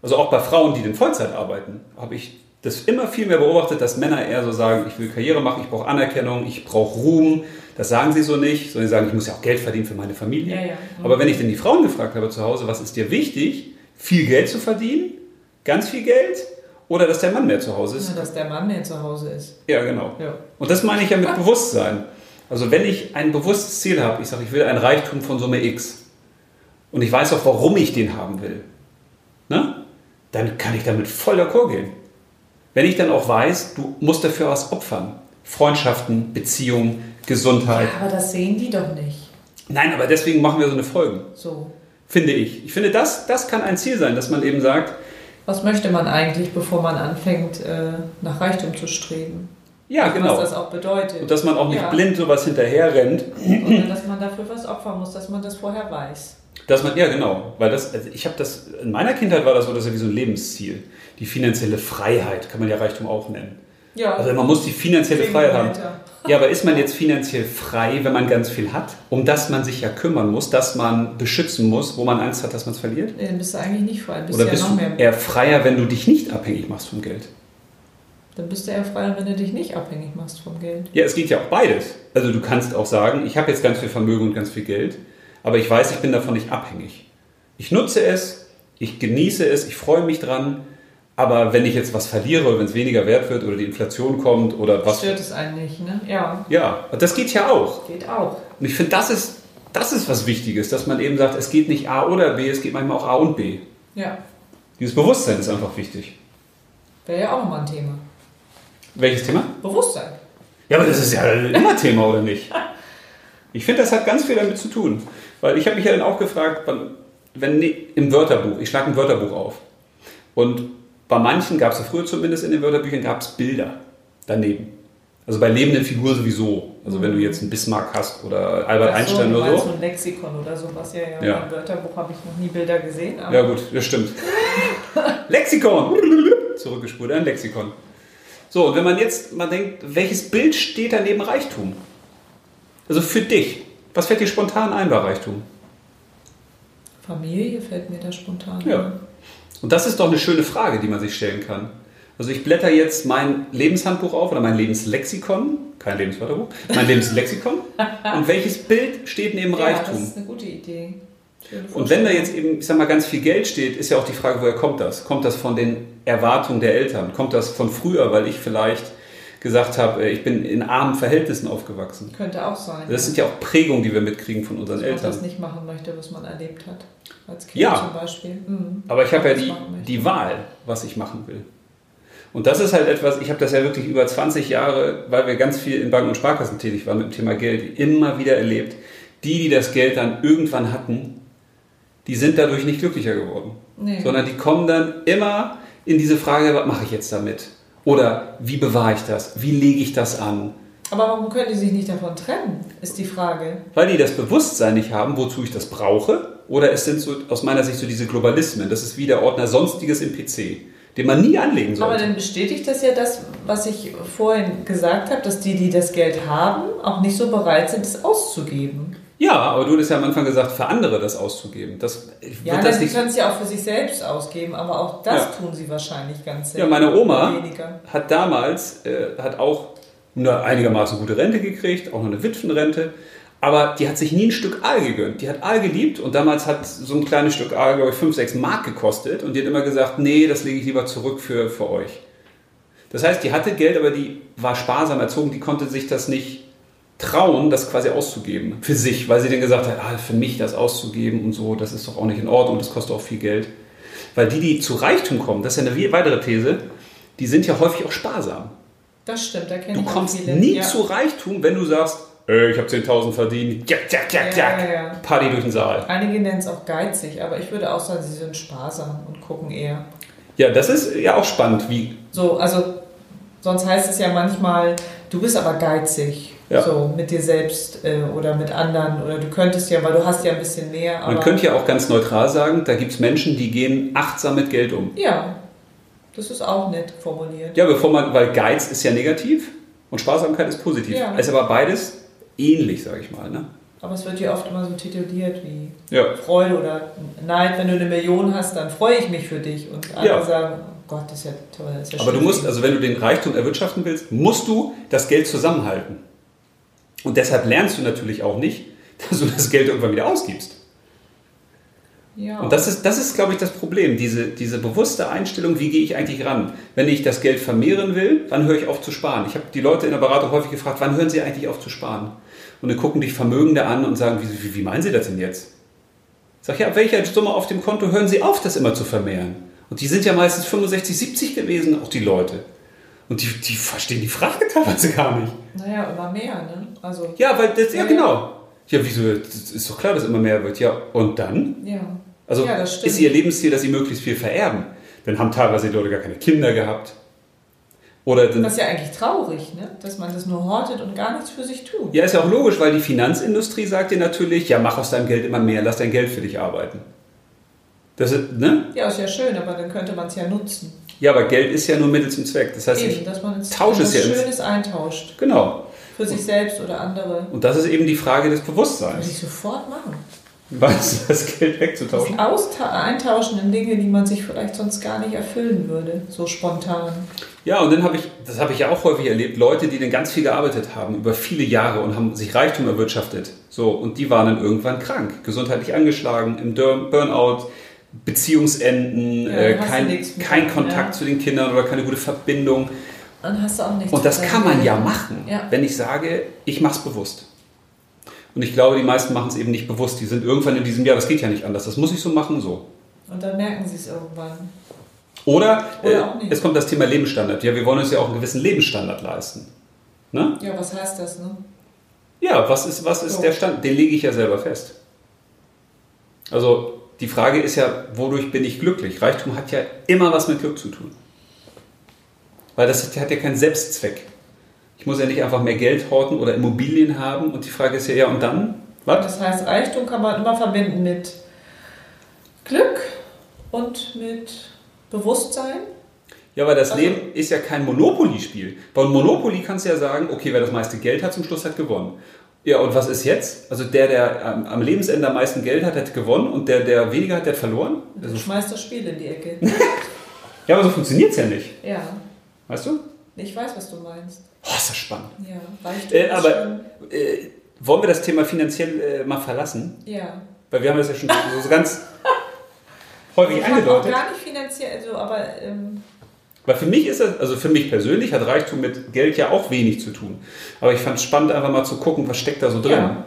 Also auch bei Frauen, die in Vollzeit arbeiten, habe ich das immer viel mehr beobachtet, dass Männer eher so sagen, ich will Karriere machen, ich brauche Anerkennung, ich brauche Ruhm. Das sagen sie so nicht, sondern sie sagen, ich muss ja auch Geld verdienen für meine Familie. Ja, ja. Aber wenn ich dann die Frauen gefragt habe zu Hause, was ist dir wichtig, viel Geld zu verdienen, ganz viel Geld oder dass der Mann mehr zu Hause ist? Nur, dass der Mann mehr zu Hause ist. Ja, genau. Ja. Und das meine ich ja mit Bewusstsein. Also wenn ich ein bewusstes Ziel habe, ich sage, ich will ein Reichtum von Summe X und ich weiß auch, warum ich den haben will, ne? dann kann ich damit voll d'accord gehen. Wenn ich dann auch weiß, du musst dafür was opfern. Freundschaften, Beziehungen, Gesundheit. Aber das sehen die doch nicht. Nein, aber deswegen machen wir so eine Folge, So. Finde ich. Ich finde, das, das kann ein Ziel sein, dass man eben sagt, Was möchte man eigentlich, bevor man anfängt, äh, nach Reichtum zu streben? ja, genau. Was das auch bedeutet. Und dass man auch nicht Ja. blind sowas hinterher rennt. Sondern dass man dafür was opfern muss, dass man das vorher weiß. Dass man, ja genau, weil das, also ich habe das, in meiner Kindheit war das so, das ist ja wie so ein Lebensziel. Die finanzielle Freiheit kann man ja Reichtum auch nennen. Ja. Also man muss die finanzielle Freiheit haben. Ja, aber ist man jetzt finanziell frei, wenn man ganz viel hat, um das man sich ja kümmern muss, das man beschützen muss, wo man Angst hat, dass man es verliert? Nee, dann bist du eigentlich nicht frei. Bist Oder du ja bist noch du mehr. eher freier, wenn du dich nicht abhängig machst vom Geld? Dann bist du eher frei, wenn du dich nicht abhängig machst vom Geld. Ja, es geht ja auch beides. Also du kannst auch sagen, ich habe jetzt ganz viel Vermögen und ganz viel Geld, aber ich weiß, ich bin davon nicht abhängig. Ich nutze es, ich genieße es, ich freue mich dran, aber wenn ich jetzt was verliere oder wenn es weniger wert wird oder die Inflation kommt oder was. Stört es einen nicht, ne? Ja, Ja, das geht ja auch. geht auch. Und ich finde, das ist, das ist was Wichtiges, dass man eben sagt, es geht nicht A oder B, es geht manchmal auch A und B. Ja, Dieses Bewusstsein ist einfach wichtig. wäre ja auch nochmal ein Thema. Welches Thema? Bewusstsein. Ja, aber das ist ja immer Thema, oder nicht? Ich finde, das hat ganz viel damit zu tun. Weil ich habe mich ja dann auch gefragt, wann- wenn ne- im Wörterbuch, ich schlage ein Wörterbuch auf. Und bei manchen gab es ja früher zumindest in den Wörterbüchern, gab es Bilder daneben. Also bei lebenden Figuren sowieso. Also wenn du jetzt einen Bismarck hast oder Albert Ach Einstein du oder so. so ein Lexikon oder sowas. Ja, ja. Ja. Beim Wörterbuch habe ich noch nie Bilder gesehen. Ja gut, das stimmt. Lexikon! Zurückgespult, ein Lexikon. So, und wenn man jetzt mal denkt, welches Bild steht da neben Reichtum? Also für dich. Was fällt dir spontan ein bei Reichtum? Familie fällt mir da spontan Ja. ein. Und das ist doch eine schöne Frage, die man sich stellen kann. Also ich blätter jetzt mein Lebenshandbuch auf oder mein Lebenslexikon, kein Lebenswörterbuch, mein Lebenslexikon. und welches Bild steht neben Ja, das Reichtum? ist eine gute Idee. Und wenn da jetzt eben, ich sag mal, ganz viel Geld steht, ist ja auch die Frage, woher kommt das? Kommt das von den Erwartungen der Eltern? Kommt das von früher, weil ich vielleicht gesagt habe, äh, ich bin in armen Verhältnissen aufgewachsen? Könnte auch sein. Das sind ja auch Prägungen, die wir mitkriegen von unseren dass man das Eltern. nicht machen möchte, was man erlebt hat. Als Kind Ja. zum Beispiel. Mhm. Aber ich habe ja die, die Wahl, was ich machen will. Und das ist halt etwas, ich habe das ja wirklich über 20 Jahre, weil wir ganz viel in Banken und Sparkassen tätig waren mit dem Thema Geld, immer wieder erlebt. Die, die das Geld dann irgendwann hatten, die sind dadurch nicht glücklicher geworden. Nee. Sondern die kommen dann immer in diese Frage, was mache ich jetzt damit? Oder wie bewahre ich das? Wie lege ich das an? Aber warum können die sich nicht davon trennen, ist die Frage. Weil die das Bewusstsein nicht haben, wozu ich das brauche. Oder es sind so, aus meiner Sicht so diese Globalismen. Das ist wie der Ordner Sonstiges im PC, den man nie anlegen sollte. Aber dann bestätigt das ja das, was ich vorhin gesagt habe, dass die, die das Geld haben, auch nicht so bereit sind, es auszugeben. Ja, aber du hattest ja am Anfang gesagt, für andere das auszugeben. Das Ja, wird das dann nicht. können sie ja auch für sich selbst ausgeben, aber auch das Ja. tun sie wahrscheinlich ganz Ja, meine Oma Weniger. hat damals äh, hat auch eine einigermaßen gute Rente gekriegt, auch noch eine Witwenrente. Aber die hat sich nie ein Stück Aal gegönnt. Die hat Aal geliebt und damals hat so ein kleines Stück Aal, glaube ich, 5, 6 Mark gekostet. Und die hat immer gesagt, nee, das lege ich lieber zurück für, für euch. Das heißt, die hatte Geld, aber die war sparsam erzogen, die konnte sich das nicht trauen, das quasi auszugeben. Für sich, weil sie dann gesagt hat, ah, für mich das auszugeben und so, das ist doch auch nicht in Ordnung, das kostet auch viel Geld. Weil die, die zu Reichtum kommen, das ist ja eine weitere These, die sind ja häufig auch sparsam. Das stimmt, da kenne Du ich auch kommst viele. nie ja. zu Reichtum, wenn du sagst, äh, ich habe 10.000 verdient, jack, jack, jack, Ja, jack, ja, ja. Party durch den Saal. Einige nennen es auch geizig, aber ich würde auch sagen, sie sind sparsam und gucken eher. Ja, das ist ja auch spannend, wie, So, also sonst heißt es ja manchmal, du bist aber geizig. Ja. So mit dir selbst äh, oder mit anderen oder du könntest ja, weil du hast ja ein bisschen mehr. Man könnte ja auch ganz neutral sagen, da gibt es Menschen, die gehen achtsam mit Geld um. ja, das ist auch nett formuliert. Ja, bevor man, weil Geiz ist ja negativ und Sparsamkeit ist positiv. Ja. Ist aber beides ähnlich, sage ich mal. Ne? Aber es wird ja oft immer so tituliert wie Ja. Freude oder Neid. Wenn du eine Million hast, dann freue ich mich für dich. Und andere Ja. sagen, oh Gott, das ist ja toll. Das ist ja Aber du schön. musst, also wenn du den Reichtum erwirtschaften willst, musst du das Geld zusammenhalten. Und deshalb lernst du natürlich auch nicht, dass du das Geld irgendwann wieder ausgibst. ja. Und das ist, das ist glaube ich, das Problem. Diese, diese bewusste Einstellung, wie gehe ich eigentlich ran? Wenn ich das Geld vermehren will, wann höre ich auf zu sparen? Ich habe die Leute in der Beratung häufig gefragt, wann hören sie eigentlich auf zu sparen? Und dann gucken dich Vermögende an und sagen, wie, wie, wie meinen sie das denn jetzt? Ich sage, ja, ab welcher Summe auf dem Konto hören sie auf, das immer zu vermehren? Und die sind ja meistens 65, 70 gewesen, auch die Leute. Und die, die verstehen die Frage teilweise gar nicht. Naja, immer mehr, ne? Also, Ja, weil das, ja, Ja, genau. Ja, wieso? Das ist doch klar, dass immer mehr wird. Ja, und dann? ja. Also ja, ist ihr Lebensziel, dass sie möglichst viel vererben. Dann haben teilweise die Leute gar keine Kinder gehabt. Oder dann, Das ist ja eigentlich traurig, ne? dass man das nur hortet und gar nichts für sich tut. ja, ist ja auch logisch, weil die Finanzindustrie sagt dir natürlich, ja, mach aus deinem Geld immer mehr, lass dein Geld für dich arbeiten. Das ist, ne? Ja, ist ja schön, aber dann könnte man es ja nutzen. Ja, aber Geld ist ja nur Mittel zum Zweck. Das heißt, Eben, ich, dass man es tausche es ja Schönes eintauscht. genau. Für sich selbst oder andere. Und das ist eben die Frage des Würde Bewusstseins. ich sofort machen. Was, das Geld Das wegzutauschen? Austa eintauschen in Dinge, die man sich vielleicht sonst gar nicht erfüllen würde. So spontan. Ja, und dann habe ich, das habe ich ja auch häufig erlebt, Leute, die dann ganz viel gearbeitet haben, über viele Jahre und haben sich Reichtum erwirtschaftet. So, und die waren dann irgendwann krank, gesundheitlich angeschlagen, im Burnout, Beziehungsenden, Ja, äh, kein, kein Kontakt ja. zu den Kindern oder keine gute Verbindung. Dann hast du auch nichts Und das kann man ja machen, Ja. wenn ich sage, ich mache es bewusst. Und ich glaube, die meisten machen es eben nicht bewusst. Die sind irgendwann in diesem, ja, das geht ja nicht anders, das muss ich so machen, so. Und dann merken sie es irgendwann. Oder, Oder äh, es kommt das Thema Lebensstandard. Ja, wir wollen uns ja auch einen gewissen Lebensstandard leisten. Ne? Ja, was heißt das, ne? Ja, was ist, was ist So. der Stand? Den lege ich ja selber fest. Also die Frage ist ja, wodurch bin ich glücklich? Reichtum hat ja immer was mit Glück zu tun. Weil das hat ja keinen Selbstzweck. Ich muss ja nicht einfach mehr Geld horten oder Immobilien haben. Und die Frage ist ja, ja, und dann? Was? Das heißt, Reichtum kann man immer verbinden mit Glück und mit Bewusstsein. Ja, aber das Also- Leben ist ja kein Monopoly-Spiel. Bei Monopoly kannst du ja sagen, okay, wer das meiste Geld hat zum Schluss, hat gewonnen. Ja, und was ist jetzt? Also der, der am, Lebensende am meisten Geld hat, hat gewonnen und der, der weniger hat, der hat verloren? Du Also, schmeißt das Spiel in die Ecke. ja, aber so funktioniert es ja nicht. ja, Weißt du? ich weiß, was du meinst. Oh, ist das spannend. Ja, Reichtum Äh, ist aber äh, wollen wir das Thema finanziell äh, mal verlassen? Ja. Weil wir haben das ja schon so, ganz häufig Ich habe auch angedeutet. gar nicht finanziell, also, aber ähm, Weil für mich ist das, also für mich persönlich hat Reichtum mit Geld ja auch wenig zu tun. Aber ich fand es spannend, einfach mal zu gucken, was steckt da so drin. ja,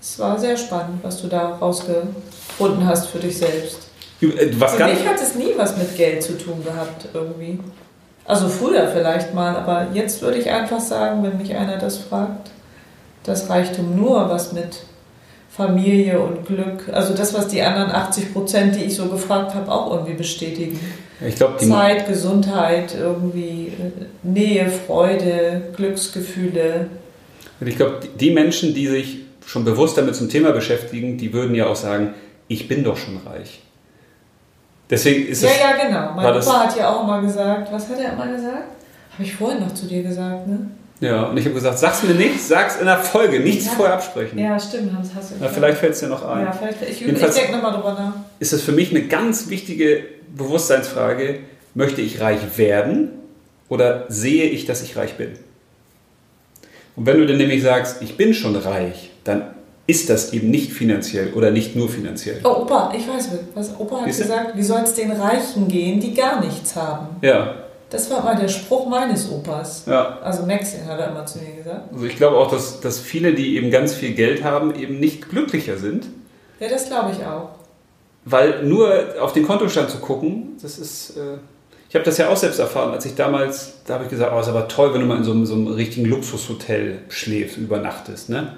es war sehr spannend, was du da rausgefunden hast für dich selbst. Äh, Was Für mich hat es nie was mit Geld zu tun gehabt, irgendwie. Also früher vielleicht mal, aber jetzt würde ich einfach sagen, wenn mich einer das fragt, dass Reichtum nur was mit Familie und Glück, also das, was die anderen 80 Prozent, die ich so gefragt habe, auch irgendwie bestätigen. Die, Zeit, Gesundheit, irgendwie äh, Nähe, Freude, Glücksgefühle. ich glaube, die- Menschen, die sich schon bewusst damit zum Thema beschäftigen, die würden ja auch sagen, ich bin doch schon reich. Deswegen ist Ja, es, ja, genau. Mein Opa hat ja auch immer gesagt, was hat er immer gesagt? Habe ich vorhin noch zu dir gesagt, ne? Ja, und ich habe gesagt, sag's mir nicht, sag's in der Folge, nichts Ja. vorher absprechen. Ja, stimmt, hast, hast du Na, gesagt. vielleicht fällt es dir noch ein. Ja, vielleicht, ich, ich denke nochmal drüber nach. ist es für mich eine ganz wichtige Bewusstseinsfrage, möchte ich reich werden oder sehe ich, dass ich reich bin? Und wenn du dann nämlich sagst, ich bin schon reich, dann ist das eben nicht finanziell oder nicht nur finanziell. Oh, Opa, ich weiß, was Opa hat Siehste? gesagt, wie soll es den Reichen gehen, die gar nichts haben? Ja, Das war mal der Spruch meines Opas. ja. Also Maxien hat er immer zu mir gesagt. Also ich glaube auch, dass, dass viele, die eben ganz viel Geld haben, eben nicht glücklicher sind, Ja, das glaube ich auch. weil nur auf den Kontostand zu gucken, das ist... Äh ich habe das ja auch selbst erfahren, als ich damals, da habe ich gesagt, oh, ist aber toll, wenn du mal in so einem, so einem richtigen Luxushotel schläfst, übernachtest, ne?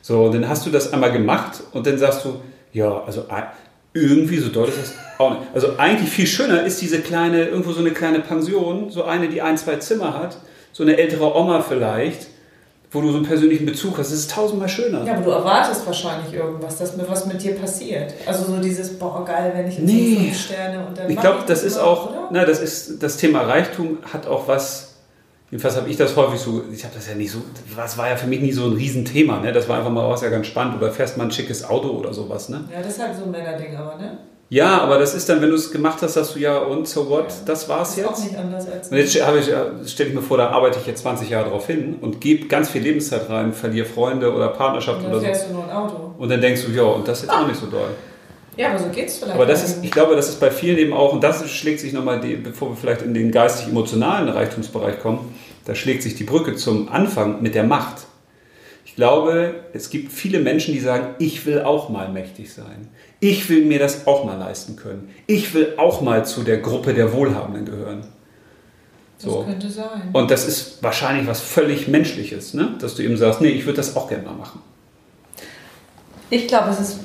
So, und dann hast du das einmal gemacht und dann sagst du, ja, also ei- irgendwie so doll ist das auch nicht. Also eigentlich viel schöner ist diese kleine, irgendwo so eine kleine Pension, so eine, die ein, zwei Zimmer hat, so eine ältere Oma vielleicht, wo du so einen persönlichen Bezug hast. Das ist tausendmal schöner. Ja, aber du erwartest wahrscheinlich irgendwas, dass mir was mit dir passiert. Also so dieses, boah, geil, wenn ich jetzt Nee. fünf Sterne und dann Ich glaube, das ist mal, auch, oder? na, das ist das Thema Reichtum hat auch was. Jedenfalls habe ich das häufig so. Ich habe das ja nicht so. Das war ja für mich nie so ein Riesenthema. Ne? Das war einfach mal was ja ganz spannend. Oder fährst mal ein schickes Auto oder sowas. Ne? Ja, das ist halt so ein Männerding, aber ne? Ja, aber das ist dann, wenn du es gemacht hast, sagst du ja und so what? Das war's ist auch jetzt. nicht anders als. Und jetzt habe ich, stelle ich mir vor, da arbeite ich jetzt 20 Jahre drauf hin und gebe ganz viel Lebenszeit rein, verliere Freunde oder Partnerschaft Und oder dann so. fährst du nur ein Auto. Und dann denkst du, ja, und das ist jetzt auch nicht so doll. Ja, aber so geht's vielleicht. Aber das ist, ich glaube, das ist bei vielen eben auch, und das schlägt sich nochmal, die, bevor wir vielleicht in den geistig-emotionalen Reichtumsbereich kommen, da schlägt sich die Brücke zum Anfang mit der Macht. Ich glaube, es gibt viele Menschen, die sagen, ich will auch mal mächtig sein. Ich will mir das auch mal leisten können. Ich will auch mal zu der Gruppe der Wohlhabenden gehören. das So. könnte sein. Und das ist wahrscheinlich was völlig Menschliches, ne? dass du eben sagst, nee, ich würde das auch gerne mal machen. Ich glaube, es ist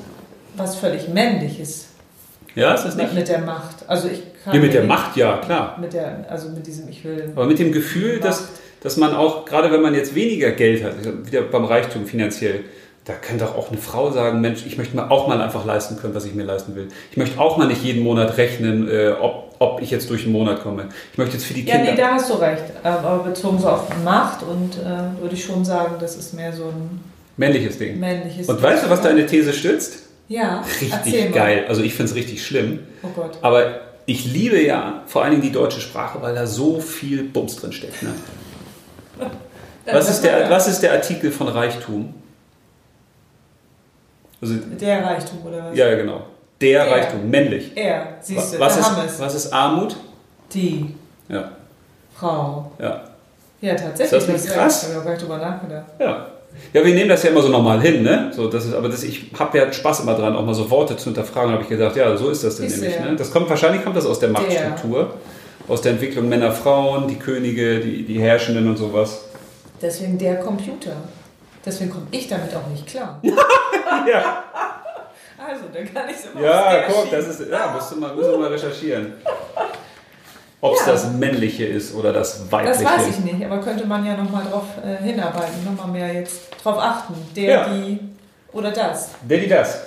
was völlig Männliches Ja, ist das nicht? mit der Macht. Also ich kann Nee, mit der Macht, ja, klar. Mit der, also mit diesem, ich will. Aber mit dem Gefühl, dass, dass man auch, gerade wenn man jetzt weniger Geld hat, wieder beim Reichtum finanziell, da kann doch auch eine Frau sagen, Mensch, ich möchte mir auch mal einfach leisten können, was ich mir leisten will. Ich möchte auch mal nicht jeden Monat rechnen, äh, ob, ob ich jetzt durch den Monat komme. Ich möchte jetzt für die Ja, Kinder... nee, da hast du recht. Aber bezogen so auf Macht und äh, würde ich schon sagen, das ist mehr so ein männliches Ding. männliches. Und weißt du, was deine These stützt? Ja, Richtig geil. Also ich finde es richtig schlimm. Oh Gott. Aber ich liebe ja vor allen Dingen die deutsche Sprache, weil da so viel Bums drin steckt. Ne? Was, ist der, was ist der Artikel von Reichtum? Also, Der Reichtum oder was? ja, ja, genau. Der Der. Reichtum, männlich. Er, siehst du, was, da ist, haben es. was ist Armut? Die Ja, Frau. ja, Ja, tatsächlich. Ist das nicht ist krass? Ich habe gar nicht drüber nachgedacht. ja. Ja, wir nehmen das ja immer so normal hin, ne? So, das ist, aber das, ich habe ja Spaß immer dran, auch mal so Worte zu hinterfragen. habe ich gedacht, ja, so ist das denn du, nämlich. ja. Ne? Das kommt wahrscheinlich kommt das aus der Machtstruktur, aus der Entwicklung Männer, Frauen, die Könige, die, die Herrschenden und sowas. Deswegen der Computer. Deswegen komme ich damit auch nicht klar. Ja, Also, dann kann ich es immer ja, guck, das ist, ja, musst du mal, musst du mal recherchieren. Ob es Ja. das Männliche ist oder das Weibliche. Das weiß ich nicht, aber könnte man ja nochmal drauf äh, hinarbeiten, nochmal mehr jetzt drauf achten. Der, Ja. die oder das. Der, die, das.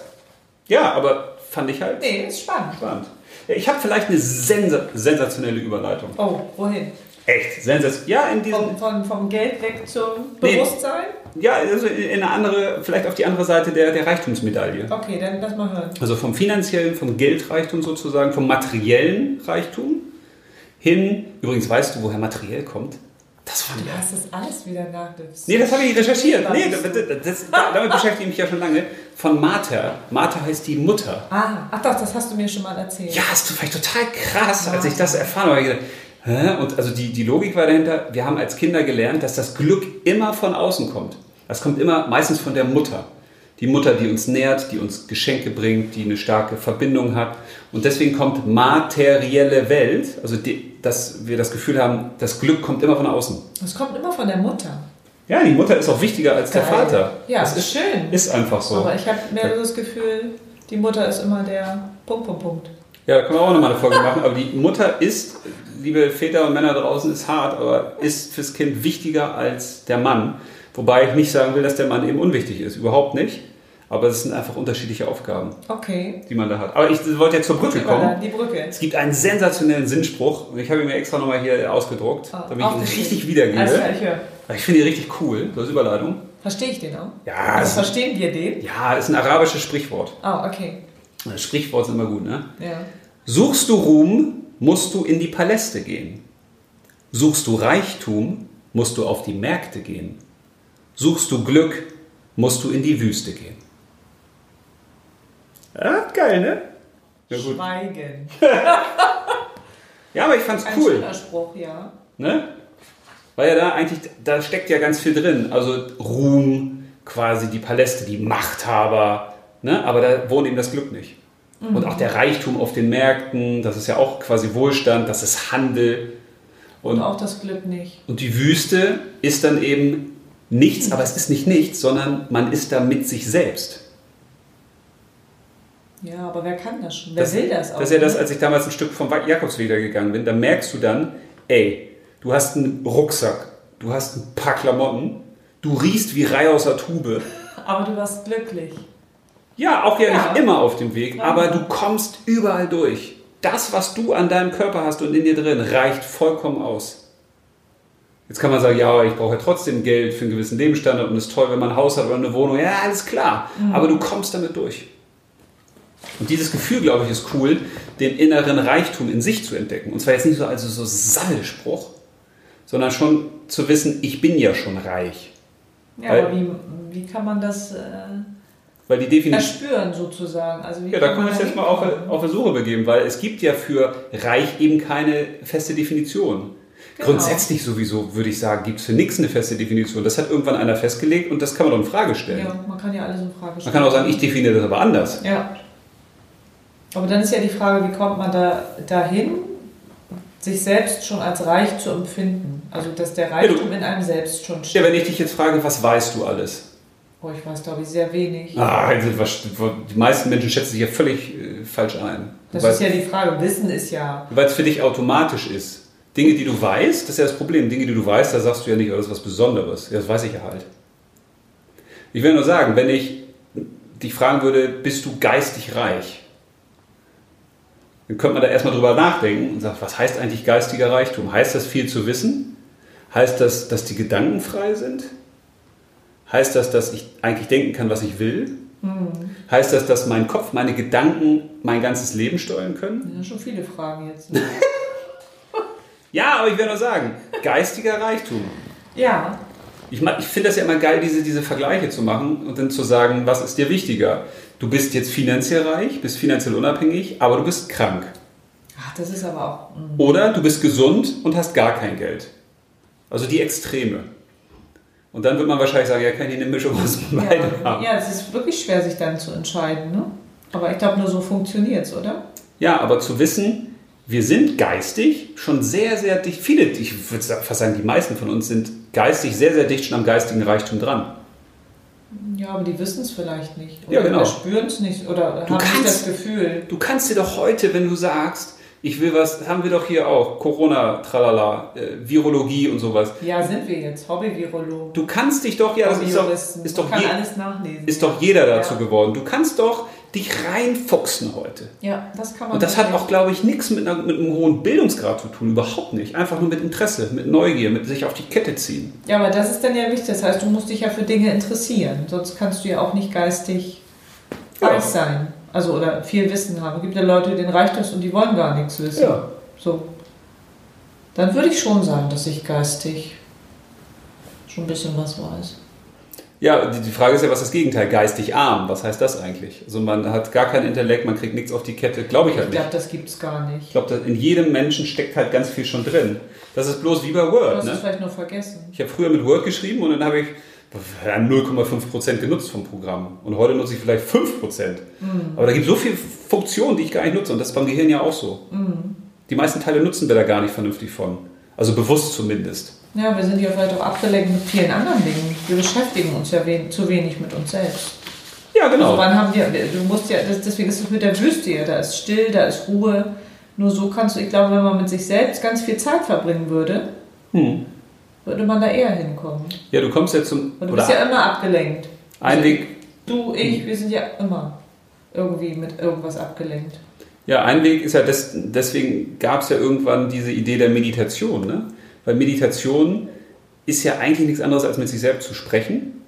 Ja, aber fand ich halt Nee, ist spannend. spannend. Ich habe vielleicht eine sensa sensationelle Überleitung. Oh, wohin? Echt? Sensationell. Ja, in diesem. Vom, von, vom Geld weg zum Nee. Bewusstsein? Ja, also in eine andere, vielleicht auf die andere Seite der, der Reichtumsmedaille. Okay, dann lass mal hören. Also vom finanziellen, vom Geldreichtum sozusagen, vom materiellen Reichtum hin. Übrigens, weißt du, woher materiell kommt? Das fand Du ich. hast das alles wieder nach. Das Nee, das habe ich recherchiert. Nee, das, das, damit beschäftige ich mich ja schon lange. Von Mater. Mater heißt die Mutter. Ah, ach doch, das hast du mir schon mal erzählt. Ja, ist vielleicht total krass, als ich das erfahren habe. gedacht, Hä? Und also die, die Logik war dahinter, wir haben als Kinder gelernt, dass das Glück immer von außen kommt. Das kommt immer meistens von der Mutter. Die Mutter, die uns nährt, die uns Geschenke bringt, die eine starke Verbindung hat. Und deswegen kommt materielle Welt, also die, dass wir das Gefühl haben, das Glück kommt immer von außen. Das kommt immer von der Mutter. Ja, die Mutter ist auch wichtiger als der Geil. Vater. Ja, das ist ist, schön. ist einfach so. Aber ich habe mehr so das Gefühl, die Mutter ist immer der Punkt, Punkt, Punkt. Ja, da können wir auch nochmal eine Folge machen. Aber die Mutter ist, liebe Väter und Männer draußen, ist hart, aber ist fürs Kind wichtiger als der Mann. Wobei ich nicht sagen will, dass der Mann eben unwichtig ist. Überhaupt nicht. Aber es sind einfach unterschiedliche Aufgaben, Okay. die man da hat. Aber ich wollte jetzt zur Brücke kommen. Die Brücke. Es gibt einen sensationellen Sinnspruch. Und ich habe ihn mir extra nochmal hier ausgedruckt, Ah, damit ich ihn richtig wiedergebe. Alles klar, ich höre. Ich finde ihn richtig cool. Das ist Überleitung. Verstehe ich den auch? Ja, Also verstehen wir den? Ja, ist ein arabisches Sprichwort. Ah, okay. Sprichwort ist immer gut, ne? Ja. Suchst du Ruhm, musst du in die Paläste gehen. Suchst du Reichtum, musst du auf die Märkte gehen. Suchst du Glück, musst du in die Wüste gehen. Ja, geil, ne? Ja, gut. Schweigen. Ja, aber ich fand's Ein cool. schöner Spruch, ja. Ne? Weil ja da eigentlich, da steckt ja ganz viel drin. Also Ruhm, quasi die Paläste, die Machthaber. Ne? Aber da wohnt eben das Glück nicht. Und auch der Reichtum auf den Märkten, das ist ja auch quasi Wohlstand, das ist Handel. Und auch das Glück nicht. Und die Wüste ist dann eben nichts, aber es ist nicht nichts, sondern man ist da mit sich selbst. Ja, aber wer kann das schon? Wer Das, will das auch? das ist ja das, als ich damals ein Stück vom Jakobsweg gegangen bin, da merkst du dann, ey, du hast einen Rucksack, du hast ein paar Klamotten, du riechst wie Rei aus der Tube. Aber du warst glücklich. Ja, auch ja, Ja. nicht immer auf dem Weg, Klar. aber du kommst überall durch. Das, was du an deinem Körper hast und in dir drin, reicht vollkommen aus. Jetzt kann man sagen, ja, ich brauche ja trotzdem Geld für einen gewissen Lebensstandard und es ist toll, wenn man ein Haus hat oder eine Wohnung. Ja, alles klar. Mhm. Aber du kommst damit durch. Und dieses Gefühl, glaube ich, ist cool, den inneren Reichtum in sich zu entdecken. Und zwar jetzt nicht so als so Sammelspruch, sondern schon zu wissen, ich bin ja schon reich. Ja, Weil- aber wie, wie kann man das äh, Weil die Definition. erspüren sozusagen? Also Ja, da kann können wir man uns jetzt mal auf, auf der Suche begeben, weil es gibt ja für reich eben keine feste Definition. Genau. Grundsätzlich sowieso, würde ich sagen, gibt es für nichts eine feste Definition. Das hat irgendwann einer festgelegt und das kann man doch in Frage stellen. Ja, man kann ja alles in Frage stellen. Man kann auch sagen, ich definiere das aber anders. Ja. Aber dann ist ja die Frage, wie kommt man da dahin, sich selbst schon als reich zu empfinden? Also, dass der Reichtum in einem selbst schon Ja, steht. wenn ich dich jetzt frage, was weißt du alles? Oh, ich weiß, glaube ich, sehr wenig. Ah, also die meisten Menschen schätzen sich ja völlig äh, falsch ein. Das Weil ist ja die Frage. Wissen ist ja. es für dich automatisch ist. Dinge, die du weißt, das ist ja das Problem. Dinge, die du weißt, da sagst du ja nicht, oh, das ist was Besonderes. Das weiß ich ja halt. Ich will nur sagen, wenn ich dich fragen würde, bist du geistig reich? Dann könnte man da erstmal drüber nachdenken und sagt, was heißt eigentlich geistiger Reichtum? Heißt das viel zu wissen? Heißt das, dass die Gedanken frei sind? Heißt das, dass ich eigentlich denken kann, was ich will? Heißt das, dass mein Kopf, meine Gedanken mein ganzes Leben steuern können? Das sind schon viele Fragen jetzt. Ja, aber ich will nur sagen, geistiger Reichtum. ja, Ich, ich finde das ja immer geil, diese, diese Vergleiche zu machen und dann zu sagen, was ist dir wichtiger? Du bist jetzt finanziell reich, bist finanziell unabhängig, aber du bist krank. Ach, das ist aber auch. mm. Oder du bist gesund und hast gar kein Geld. Also die Extreme. Und dann wird man wahrscheinlich sagen, ja, kann ich eine Mischung aus beiden Ja, haben. ja, es ist wirklich schwer, sich dann zu entscheiden. Ne? Aber ich glaube, nur so funktioniert es, oder? Ja, aber zu wissen, wir sind geistig schon sehr, sehr dicht, viele, ich würde fast sagen, die meisten von uns sind geistig sehr, sehr dicht schon am geistigen Reichtum dran. Ja, aber die wissen es vielleicht nicht. Ja, genau. Oder spüren es nicht. Oder Du haben nicht das kannst- Gefühl. Du kannst dir doch heute, wenn du sagst, ich will was, haben wir doch hier auch, Corona, tralala, äh, Virologie und sowas. Ja, sind wir jetzt. Hobby-Virologen. Du kannst dich doch, ja, das ist doch, ist doch, je, alles nachlesen. ist doch jeder dazu Ja. geworden. Du kannst doch dich reinfuchsen heute. Ja, das kann man. Und das hat auch, glaube ich, nichts mit, mit einem hohen Bildungsgrad zu tun, überhaupt nicht. Einfach nur mit Interesse, mit Neugier, mit sich auf die Kette ziehen. Ja, aber das ist dann ja wichtig. Das heißt, du musst dich ja für Dinge interessieren. Sonst kannst du ja auch nicht geistig Ja. sein. Also, oder viel Wissen haben. Es gibt ja Leute, denen reicht das und die wollen gar nichts wissen. Ja. So. Dann würde ich schon sagen, dass ich geistig schon ein bisschen was weiß. Ja, die, die Frage ist ja, was ist das Gegenteil? Geistig arm. Was heißt das eigentlich? Also man hat gar kein Intellekt, man kriegt nichts auf die Kette. Glaube ich halt Ich nicht. glaube, das gibt es gar Ich nicht. glaube, in jedem Menschen steckt halt ganz viel schon drin. Das ist bloß wie bei Du Word. hast es Ne? vielleicht nur vergessen. Ich habe früher mit Word geschrieben und dann habe ich ja, 0,5% genutzt vom Programm. Und heute nutze ich vielleicht 5%. Aber da gibt es so viele Funktionen, die ich gar nicht nutze. Und das ist beim Gehirn ja auch so. Die meisten Teile nutzen wir da gar nicht vernünftig von. Also bewusst zumindest. Ja, wir sind ja vielleicht auch abgelenkt mit vielen anderen Dingen. Wir beschäftigen uns ja wen zu wenig mit uns selbst. Ja, genau. Also wann haben wir, du musst ja, deswegen ist es mit der Wüste ja, da ist still, da ist Ruhe. Nur so kannst du, ich glaube, wenn man mit sich selbst ganz viel Zeit verbringen würde, Hm. würde man da eher hinkommen. Ja, du kommst ja zum. Und du bist ja immer abgelenkt. ein Weg, Du, ich, wir sind ja immer irgendwie mit irgendwas abgelenkt. Ja, ein Weg ist ja, des, deswegen gab es ja irgendwann diese Idee der Meditation. Ne? Weil Meditation ist ja eigentlich nichts anderes, als mit sich selbst zu sprechen,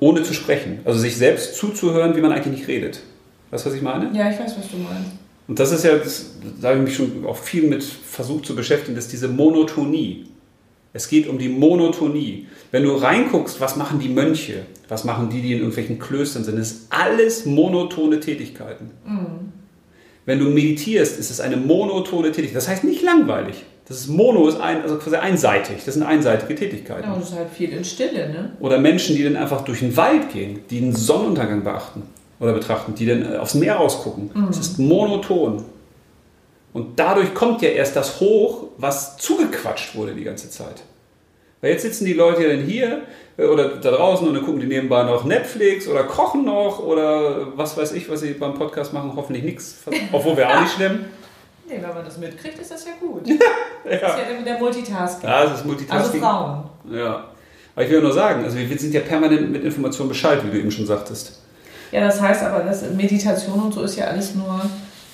ohne zu sprechen. Also sich selbst zuzuhören, wie man eigentlich nicht redet. Weißt du, was ich meine? Ja, ich weiß, was du meinst. Und das ist ja, das, da habe ich mich schon auch viel mit versucht zu beschäftigen, das ist diese Monotonie. Es geht um die Monotonie. Wenn du reinguckst, was machen die Mönche, was machen die, die in irgendwelchen Klöstern sind, das ist alles monotone Tätigkeiten. Wenn du meditierst, ist es eine monotone Tätigkeit. Das heißt nicht langweilig. Das ist Mono ist ein, also quasi einseitig. Das sind einseitige Tätigkeiten. Ja, und es ist halt viel in Stille, ne? Oder Menschen, die dann einfach durch den Wald gehen, die den Sonnenuntergang beachten. oder betrachten, die dann äh, aufs Meer rausgucken. Es ist monoton. Und dadurch kommt ja erst das hoch, was zugequatscht wurde die ganze Zeit. Weil jetzt sitzen die Leute ja dann hier äh, oder da draußen und dann gucken die nebenbei noch Netflix oder kochen noch oder was weiß ich, was sie beim Podcast machen. Hoffentlich nichts. Obwohl wäre auch nicht schlimm. Nee, wenn man das mitkriegt, ist das ja gut. Das ist ja der, der Multitasking. Ja, das ist also Multitasking. Frauen. Ja. Aber ich will nur sagen, also wir sind ja permanent mit Informationen Bescheid, wie du eben schon sagtest. Ja, das heißt aber, dass Meditation und so ist ja alles nur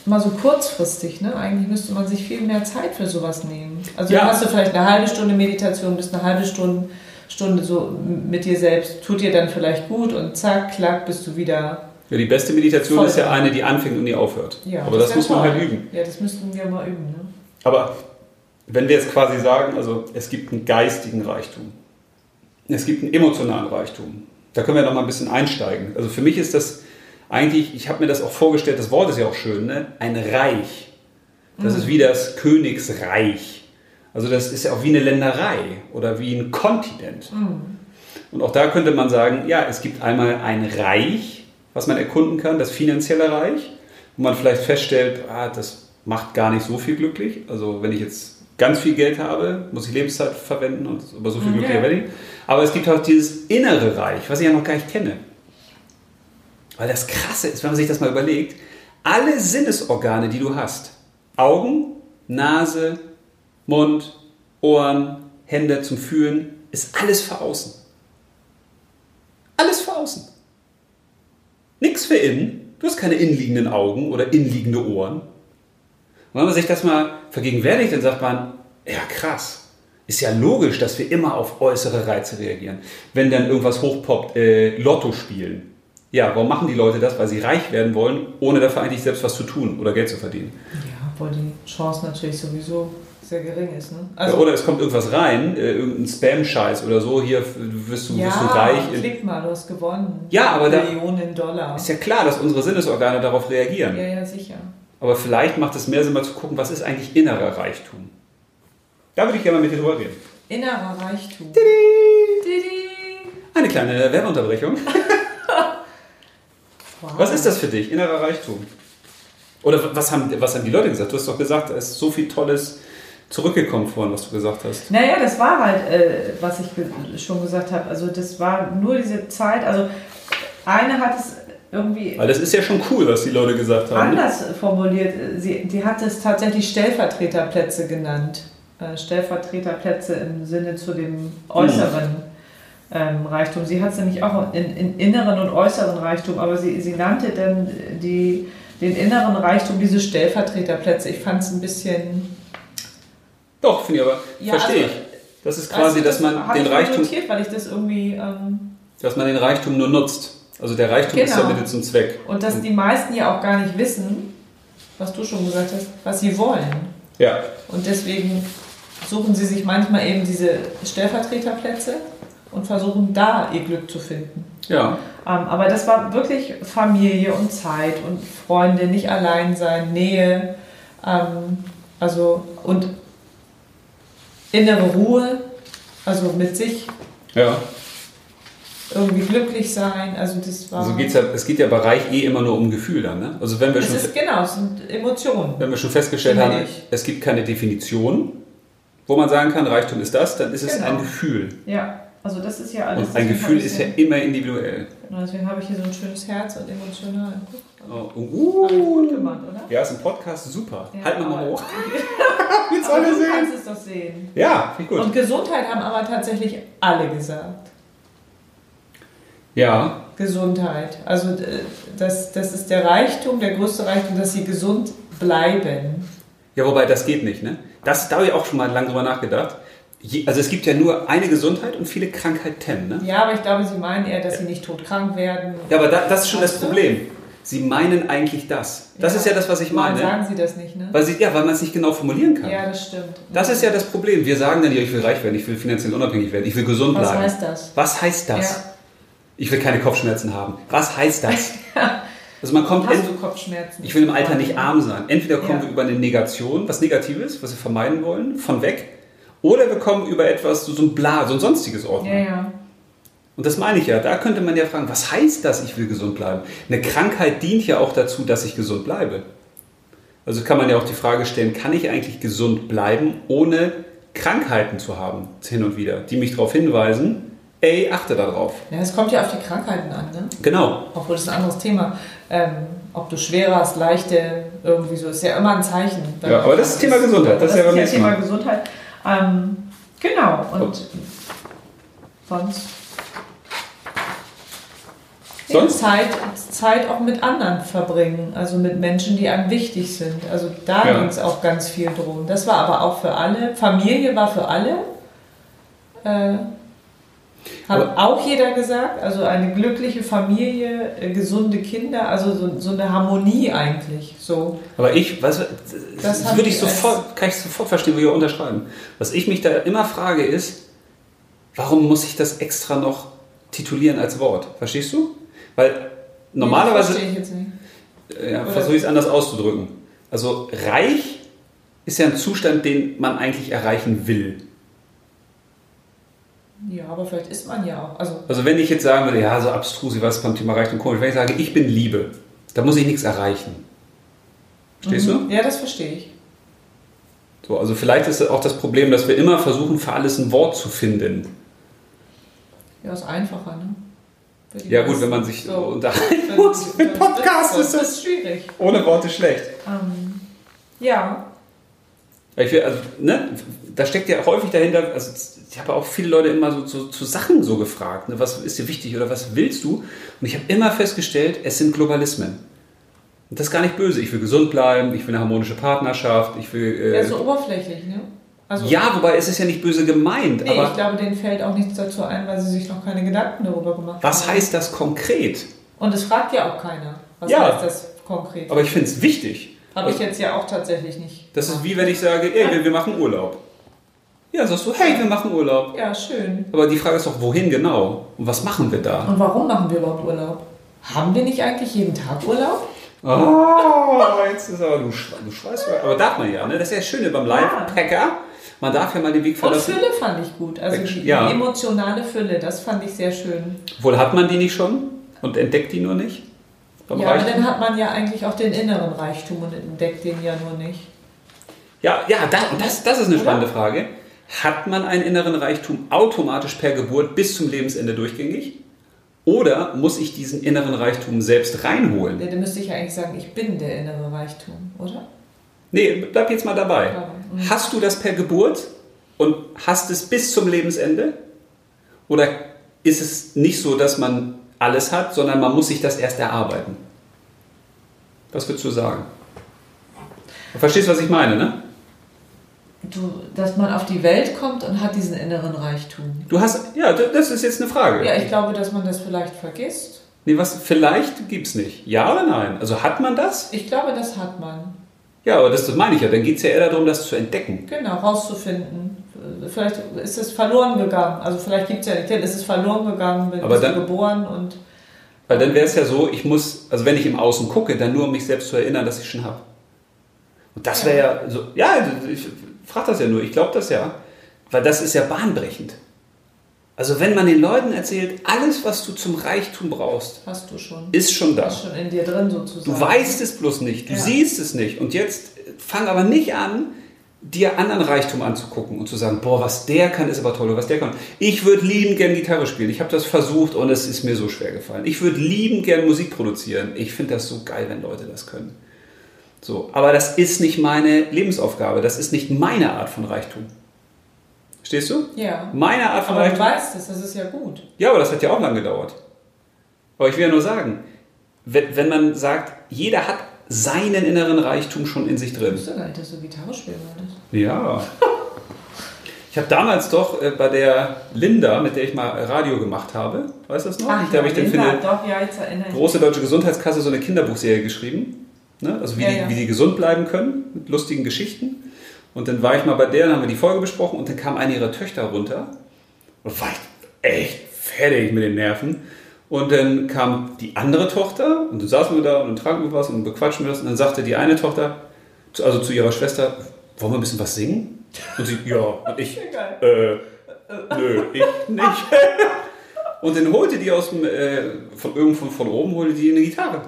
mal so kurzfristig. Ne? Eigentlich müsste man sich viel mehr Zeit für sowas nehmen. Also Ja. hast du vielleicht eine halbe Stunde Meditation, bist eine halbe Stunde, Stunde so mit dir selbst, tut dir dann vielleicht gut und zack, klack, bist du wieder. Ja, die beste Meditation Voll. ist ja eine, die anfängt und nie aufhört. Ja, Aber das, wär muss man toll. halt üben. Ja, das müssten wir mal üben. Ne? Aber wenn wir jetzt quasi sagen, also es gibt einen geistigen Reichtum, es gibt einen emotionalen Reichtum, da können wir noch mal ein bisschen einsteigen. Also für mich ist das eigentlich, ich habe mir das auch vorgestellt, das Wort ist ja auch schön, ne? ein Reich. Das ist wie das Königsreich. Also das ist ja auch wie eine Länderei oder wie ein Kontinent. Und auch da könnte man sagen, ja, es gibt einmal ein Reich, was man erkunden kann, das finanzielle Reich, wo man vielleicht feststellt, ah, das macht gar nicht so viel glücklich. Also wenn ich jetzt ganz viel Geld habe, muss ich Lebenszeit verwenden und aber so viel Mhm, glücklicher werde ich. Aber es gibt auch dieses innere Reich, was ich ja noch gar nicht kenne. Weil das Krasse ist, wenn man sich das mal überlegt, alle Sinnesorgane, die du hast, Augen, Nase, Mund, Ohren, Hände zum Fühlen, ist alles für außen. Alles für außen. Nichts für innen. Du hast keine innenliegenden Augen oder innenliegende Ohren. Und wenn man sich das mal vergegenwärtigt, dann sagt man, ja krass, ist ja logisch, dass wir immer auf äußere Reize reagieren. Wenn dann irgendwas hochpoppt, äh, Lotto spielen. Ja, warum machen die Leute das? Weil sie reich werden wollen, ohne dafür eigentlich selbst was zu tun oder Geld zu verdienen. Ja, obwohl die Chance natürlich sowieso sehr gering ist. Ne? ja, oder es kommt irgendwas rein, äh, irgendein Spam-Scheiß oder so, hier wirst du, wirst du reich. klick mal, du hast gewonnen. Ja, aber da- Millionen Dollar. Ist ja klar, dass unsere Sinnesorgane darauf reagieren. Ja, ja, sicher. Aber vielleicht macht es mehr Sinn, mal zu gucken, was ist eigentlich innerer Reichtum. Da würde ich gerne mal mit dir drüber reden. Innerer Reichtum. Didi. Eine kleine Werbeunterbrechung. Wow. Was ist das für dich, innerer Reichtum? Oder was haben, was haben die Leute gesagt? Du hast doch gesagt, es ist so viel Tolles zurückgekommen vorhin, was du gesagt hast. Naja, das war halt, äh, was ich ge schon gesagt habe. Also das war nur diese Zeit. Also eine hat es irgendwie Weil das ist ja schon cool, was die Leute gesagt haben. ne? anders formuliert. Sie, die hat es tatsächlich Stellvertreterplätze genannt. Äh, Stellvertreterplätze im Sinne zu dem äußeren ähm, Reichtum. Sie hat es nämlich auch in, in inneren und äußeren Reichtum, aber sie, sie nannte dann die, den inneren Reichtum diese Stellvertreterplätze. Ich fand es ein bisschen. Doch, finde ich aber, Ja, verstehe also- ich. Das ist quasi, Weißt du, dass man den Reichtum, notiert, weil ich das irgendwie. Ähm, dass man den Reichtum nur nutzt. Also der Reichtum ist ja Genau. Mittel zum Zweck. und dass die meisten ja auch gar nicht wissen, was du schon gesagt hast, was sie wollen. Ja, Und deswegen suchen sie sich manchmal eben diese Stellvertreterplätze und versuchen da ihr Glück zu finden. ja. Ähm, aber das war wirklich Familie und Zeit und Freunde, nicht allein sein, Nähe, ähm, also und innere Ruhe, also mit sich Ja, irgendwie glücklich sein. Also das war. also geht's ja, es geht ja bei Reich eh immer nur um Gefühl dann. Ne? Also wenn wir, es schon, ist genau, es sind Emotionen. wenn wir schon festgestellt haben, ich. es gibt keine Definition, wo man sagen kann, Reichtum ist das, dann ist es Genau. ein Gefühl. Ja, also das ist ja alles. Und ein Gefühl ist ja immer individuell. Genau, deswegen habe ich hier so ein schönes Herz und emotional. Oh, ich gut uh, gemacht, oder? ja, ist ein Podcast super. Ja, halt nochmal aber- hoch. Jetzt alle du sehen. kannst es doch sehen. Ja, finde gut. Und Gesundheit haben aber tatsächlich alle gesagt. Ja, Gesundheit. Also äh, das, das ist der Reichtum, der größte Reichtum, dass sie gesund bleiben. Ja, wobei das geht nicht, ne? Das, da habe ich auch schon mal lange drüber nachgedacht. Je, also es gibt ja nur eine Gesundheit und viele Krankheiten, ne? Ja, aber ich glaube, sie meinen eher, dass sie nicht todkrank werden. Ja, aber da, das ist schon das? Problem. Sie meinen eigentlich das. Das ist ja das, was ich Warum meine. sagen sie das nicht, ne? Weil sie, ja, weil man es nicht genau formulieren kann. Ja, das stimmt. Das ist ja das Problem. Wir sagen dann, ja, ich will reich werden, ich will finanziell unabhängig werden, ich will gesund Was bleiben. heißt das? Was heißt das? Ja. Ich will keine Kopfschmerzen haben. Was heißt das? Also man kommt Hast du Kopfschmerzen? Ich will im Alter nicht arm sein. Entweder kommen Ja. wir über eine Negation, was Negatives, was wir vermeiden wollen, von weg, oder wir kommen über etwas, so ein Bla, so ein sonstiges Ordnung. Ja, ja. Und das meine ich ja. Da könnte man ja fragen, was heißt das, ich will gesund bleiben? Eine Krankheit dient ja auch dazu, dass ich gesund bleibe. Also kann man ja auch die Frage stellen, kann ich eigentlich gesund bleiben, ohne Krankheiten zu haben, hin und wieder, die mich darauf hinweisen, ey, achte darauf. Ja, es kommt ja auf die Krankheiten an, ne? Genau. Obwohl das ist ein anderes Thema. Ähm, ob du schwerer hast, leichte, irgendwie so, ist ja immer ein Zeichen. Ja, aber das ist Thema Gesundheit. Das, Das ist ja beim nächsten Thema. Gesundheit. Ähm, genau. Und sonst. Ja, Sonst? Zeit, Zeit auch mit anderen verbringen, also mit Menschen, die einem wichtig sind. Also da Ja. ging es auch ganz viel drum. Das war aber auch für alle. Familie war für alle. Äh, hat auch jeder gesagt. Also eine glückliche Familie, äh, gesunde Kinder, also so, so eine Harmonie eigentlich. So. Aber ich, weißt du, das, Das würde ich sofort, kann ich sofort verstehen, würde ich unterschreiben. Was ich mich da immer frage ist, warum muss ich das extra noch titulieren als Wort? Verstehst du? Weil normalerweise, Das verstehe ich jetzt nicht. ja, versuche ich es anders auszudrücken. Also reich ist ja ein Zustand, den man eigentlich erreichen will. Ja, aber vielleicht ist man ja auch. Also, Also wenn ich jetzt sagen würde, ja, so abstrus, was beim Thema Reichtum komisch, wenn ich sage, ich bin Liebe, da muss ich nichts erreichen. Verstehst du? Mhm. Ja, das verstehe ich. So, also vielleicht ist auch das Problem, dass wir immer versuchen, für alles ein Wort zu finden. Ja, ist einfacher, ne? Ja gut, wenn man sich So. unterhalten muss. Mit Podcast das, ist das ist schwierig. ohne Worte schlecht. Ähm, ja, will, also, ne, da steckt ja häufig dahinter, also ich habe auch viele Leute immer so, so zu Sachen so gefragt, ne, was ist dir wichtig oder was willst du? Und ich habe immer festgestellt, es sind Globalismen. Und das ist gar nicht böse. Ich will gesund bleiben, ich will eine harmonische Partnerschaft, ich will... Äh, ja, so oberflächlich, ne? Also, ja, wobei es ist ja nicht böse gemeint, nee, aber ich glaube, denen fällt auch nichts dazu ein, weil sie sich noch keine Gedanken darüber gemacht was haben. heißt das konkret? Und es fragt ja auch keiner. Was Ja. heißt das konkret? Aber ich finde es wichtig. Habe ich jetzt ja auch tatsächlich nicht. Das ist wie wenn ich sage, ey, wir, wir machen Urlaub. Ja, sagst du, hey, wir machen Urlaub. Ja, schön. Aber die Frage ist doch, wohin genau? Und was machen wir da? Und warum machen wir überhaupt Urlaub? Haben wir nicht eigentlich jeden Tag Urlaub? Oh, jetzt ist aber, du, du schweißt. Aber darf man ja, ne? Das ist ja das Schöne beim Live-Packer. Man darf ja mal den Weg Und verlassen. Fülle fand ich gut. Also die, Ja. die emotionale Fülle, das fand ich sehr schön. Wohl hat man die nicht schon und entdeckt die nur nicht? Beim Ja, aber Reichtum? dann hat man ja eigentlich auch den inneren Reichtum und entdeckt den ja nur nicht. Ja, ja da, das, das ist eine Oder? spannende Frage. Hat man einen inneren Reichtum automatisch per Geburt bis zum Lebensende durchgängig? Oder muss ich diesen inneren Reichtum selbst reinholen? Ja, dann müsste ich ja eigentlich sagen, ich bin der innere Reichtum, oder? Nee, bleib jetzt mal dabei. Mhm. Hast du das per Geburt und hast es bis zum Lebensende? Oder ist es nicht so, dass man alles hat, sondern man muss sich das erst erarbeiten? Was würdest du sagen? Du verstehst, was ich meine, ne? Du, dass man auf die Welt kommt und hat diesen inneren Reichtum. Du hast, ja, das ist jetzt eine Frage. Ja, ich glaube, dass man das vielleicht vergisst. Nee, was, vielleicht gibt's nicht. Ja oder nein? Also hat man das? Ich glaube, das hat man. Ja, aber das, das meine ich ja. Dann geht's ja eher darum, das zu entdecken. Genau, rauszufinden. Vielleicht ist es verloren gegangen. Also vielleicht gibt es ja nicht, denn es ist verloren gegangen, bin Aber dann- geboren und Weil dann wäre es ja so, ich muss, also wenn ich im Außen gucke, dann nur um mich selbst zu erinnern, dass ich schon habe. Und das wäre ja so, ja, ich frage das ja nur, ich glaube das ja, weil das ist ja bahnbrechend. Also wenn man den Leuten erzählt, alles, was du zum Reichtum brauchst, hast du schon. ist schon da. Ist schon in dir drin sozusagen. Du weißt es bloß nicht, du Ja. siehst es nicht. Und jetzt fang aber nicht an, dir anderen Reichtum anzugucken und zu sagen, boah, was der kann, ist aber toll, oder was der kann. Ich würde liebend gern Gitarre spielen. Ich habe das versucht und es ist mir so schwer gefallen. Ich würde liebend gern Musik produzieren. Ich finde das so geil, wenn Leute das können. So, aber das ist nicht meine Lebensaufgabe. Das ist nicht meine Art von Reichtum. Verstehst du? Ja. Meine Art von Aber du Reichtum. weißt es, das ist ja gut. Ja, aber das hat ja auch lang gedauert. Aber ich will ja nur sagen, wenn, wenn man sagt, jeder hat seinen inneren Reichtum schon in sich Ich drin. wusste gar nicht, dass du Gitarre spielen wolltest. Ja. Ich habe damals doch äh, bei der Linda, mit der ich mal Radio gemacht habe, weißt du das noch? da habe ich dann für eine doch, ja, ich große deutsche Gesundheitskasse so eine Kinderbuchserie geschrieben. Ne? Also wie, Ja, die, ja. wie die gesund bleiben können, mit lustigen Geschichten. Und dann war ich mal bei der, dann haben wir die Folge besprochen und dann kam eine ihrer Töchter runter. Und war ich echt fertig mit den Nerven. Und dann kam die andere Tochter und dann saßen wir da und dann tranken wir was und bequatschen wir das. Und dann sagte die eine Tochter, also zu ihrer Schwester, wollen wir ein bisschen was singen? Und sie, ja. Und ich, äh, nö, ich nicht. Und dann holte die aus dem, äh, von irgendwo von oben, holte die eine Gitarre.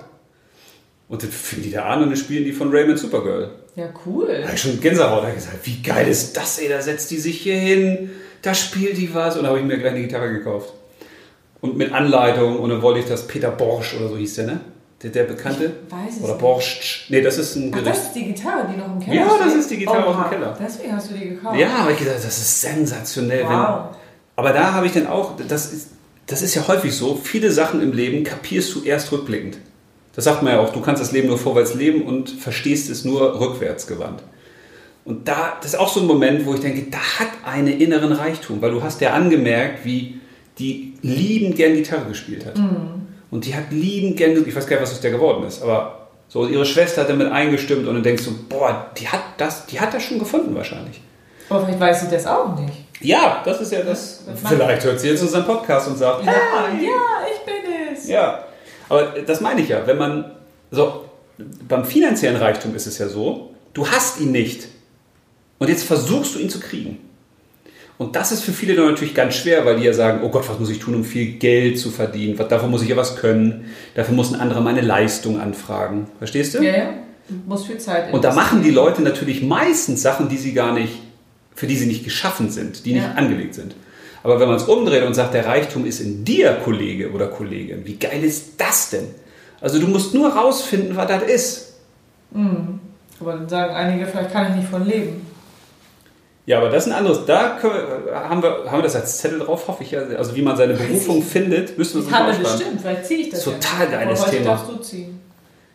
Und dann fingen die da an und dann spielen die von Raymond Supergirl. Ja, cool. Da habe ich schon Gänsehaut da gesagt, wie geil ist das, ey, da setzt die sich hier hin, da spielt die was und da habe ich mir gleich eine Gitarre gekauft. Und mit Anleitung und dann wollte ich das Peter Borsch oder so hieß der, ne? Der, der Bekannte? Ich weiß es Oder nicht. Borscht. Nee, das ist ein Ach, Gericht. das ist die Gitarre, die noch im Keller Ja, steht? das ist die Gitarre aus dem Keller. Deswegen hast du die gekauft. Ja, aber ich gedacht, das ist sensationell. Wenn, Wow. aber da habe ich dann auch, das ist, das ist ja häufig so, viele Sachen im Leben kapierst du erst rückblickend. Das sagt man ja auch, du kannst das Leben nur vorwärts leben und verstehst es nur rückwärts gewandt. Und da, das ist auch so ein Moment, wo ich denke, da hat eine inneren Reichtum, weil du hast ja angemerkt, wie die liebend gern Gitarre gespielt hat. Und die hat liebend gern, ich weiß gar nicht, was aus der geworden ist, aber so ihre Schwester hat damit eingestimmt und dann denkst du, boah, die hat das, die hat das schon gefunden wahrscheinlich. Aber vielleicht weiß sie das auch nicht. Ja, das ist ja das. Das Vielleicht hört sie jetzt unseren Podcast und sagt, Ja, ja, ich bin es. ja. Aber das meine ich ja, wenn man so beim finanziellen Reichtum ist es ja so, du hast ihn nicht und jetzt versuchst du ihn zu kriegen. Und das ist für viele dann natürlich ganz schwer, weil die ja sagen, oh Gott, was muss ich tun, um viel Geld zu verdienen? Dafür muss ich ja was können. Dafür muss ein anderer meine Leistung anfragen. Verstehst du? Ja, ja. Du musst viel Zeit Und da machen die. Leute natürlich meistens Sachen, die sie gar nicht, für die sie nicht geschaffen sind, die nicht Ja. angelegt sind. Aber wenn man es umdreht und sagt, der Reichtum ist in dir, Kollege oder Kollegin, wie geil ist das denn? Also du musst nur rausfinden, was das ist. Aber dann sagen einige, vielleicht kann ich nicht von leben. Ja, aber das ist ein anderes. Da wir, haben, wir, haben wir das als Zettel drauf, hoffe ich ja. Also wie man seine Berufung findet, müssen wir uns mal aufschreiben. bestimmt, vielleicht ziehe ich das Total ja. geiles Thema. darfst du ziehen.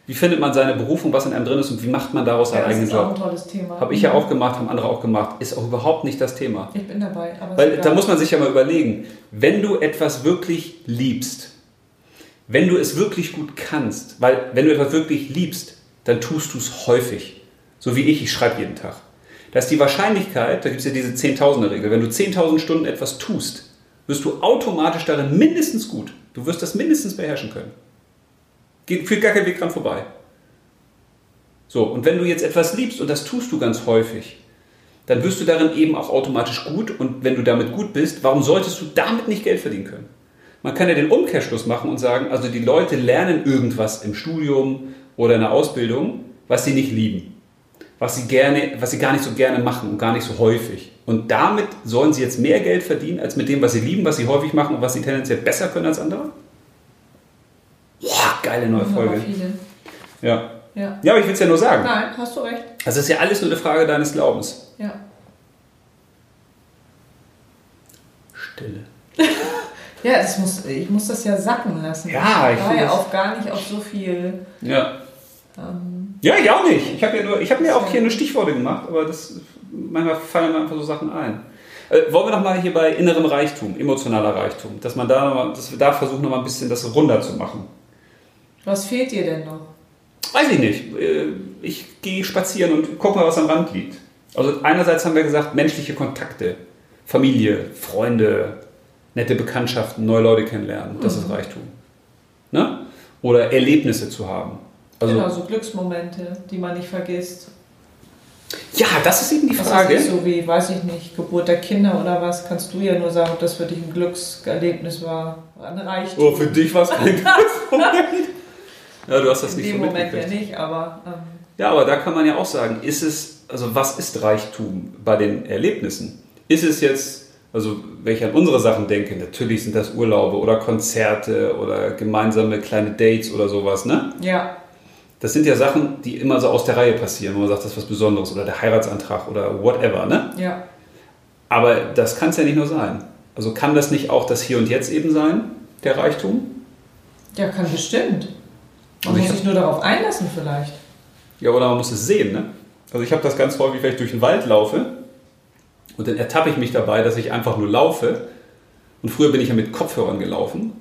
Wie findet man seine Berufung, was in einem drin ist und wie macht man daraus Ja, einen das eigenen ist auch ein Job? tolles Thema. Habe ich ja auch gemacht, haben andere auch gemacht. Ist auch überhaupt nicht das Thema. Ich bin dabei. Aber Weil da muss man sich ja mal überlegen, wenn du etwas wirklich liebst, wenn du es wirklich gut kannst, weil wenn du etwas wirklich liebst, dann tust du es häufig. So wie ich, ich schreibe jeden Tag. Da ist die Wahrscheinlichkeit, da gibt es ja diese 10.000er-Regel, wenn du 10.000 Stunden etwas tust, wirst du automatisch darin mindestens gut. Du wirst das mindestens beherrschen können. Geht, führt gar kein Weg dran vorbei. So, und wenn du jetzt etwas liebst, und das tust du ganz häufig, dann wirst du darin eben auch automatisch gut. Und wenn du damit gut bist, warum solltest du damit nicht Geld verdienen können? Man kann ja den Umkehrschluss machen und sagen, also die Leute lernen irgendwas im Studium oder in der Ausbildung, was sie nicht lieben. Was sie, gerne, was sie gar nicht so gerne machen und gar nicht so häufig. Und damit sollen sie jetzt mehr Geld verdienen, als mit dem, was sie lieben, was sie häufig machen und was sie tendenziell besser können als andere? Boah, geile neue Das Folge. Ja. Ja. Ja, aber ich will es ja nur sagen. Nein, hast du recht. Also es ist ja alles nur eine Frage deines Glaubens. Ja. Stille. Ja, das muss, ich muss das ja sacken lassen. Ja, ich ich war ja das- auch gar nicht auf so viel. Ja. Ähm, Ja, ich auch nicht. Ich habe ja nur, ich habe mir auch hier nur Stichworte gemacht, aber das manchmal fallen mir einfach so Sachen ein. Äh, wollen wir noch mal hier bei innerem Reichtum, emotionaler Reichtum, dass man da, noch mal, dass wir da versuchen noch mal ein bisschen das runder zu machen. was fehlt dir denn noch? Weiß ich nicht. Äh, Ich gehe spazieren und gucke mal, was am Rand liegt. Also einerseits haben wir gesagt, menschliche Kontakte, Familie, Freunde, nette Bekanntschaften, neue Leute kennenlernen, das ist Reichtum. Ne? Oder Erlebnisse zu haben. Also, genau, so Glücksmomente, die man nicht vergisst. ja, das ist eben die Das Frage. ist nicht so wie, weiß ich nicht, Geburt der Kinder oder was, kannst du ja nur sagen, ob das für dich ein Glückserlebnis war, ein Reichtum. Oh, für dich war es kein Glücksmoment. Ja, du hast das In nicht dem so Moment ja nicht, aber ähm, Ja, aber da kann man ja auch sagen, ist es, also was ist Reichtum bei den Erlebnissen? Ist es jetzt, also wenn ich an unsere Sachen denke, natürlich sind das Urlaube oder Konzerte oder gemeinsame kleine Dates oder sowas, ne? ja, Das sind ja Sachen, die immer so aus der Reihe passieren, wo man sagt, das ist was Besonderes oder der Heiratsantrag oder whatever, ne? ja. Aber das kann es ja nicht nur sein. Also kann das nicht auch das Hier und Jetzt eben sein, der Reichtum? Ja, kann bestimmt. Man ich muss sich nur darauf einlassen vielleicht. Ja, oder man muss es sehen, ne? Also ich habe das ganz häufig, wenn ich durch den Wald laufe und dann ertappe ich mich dabei, dass ich einfach nur laufe. Und früher bin ich ja mit Kopfhörern gelaufen,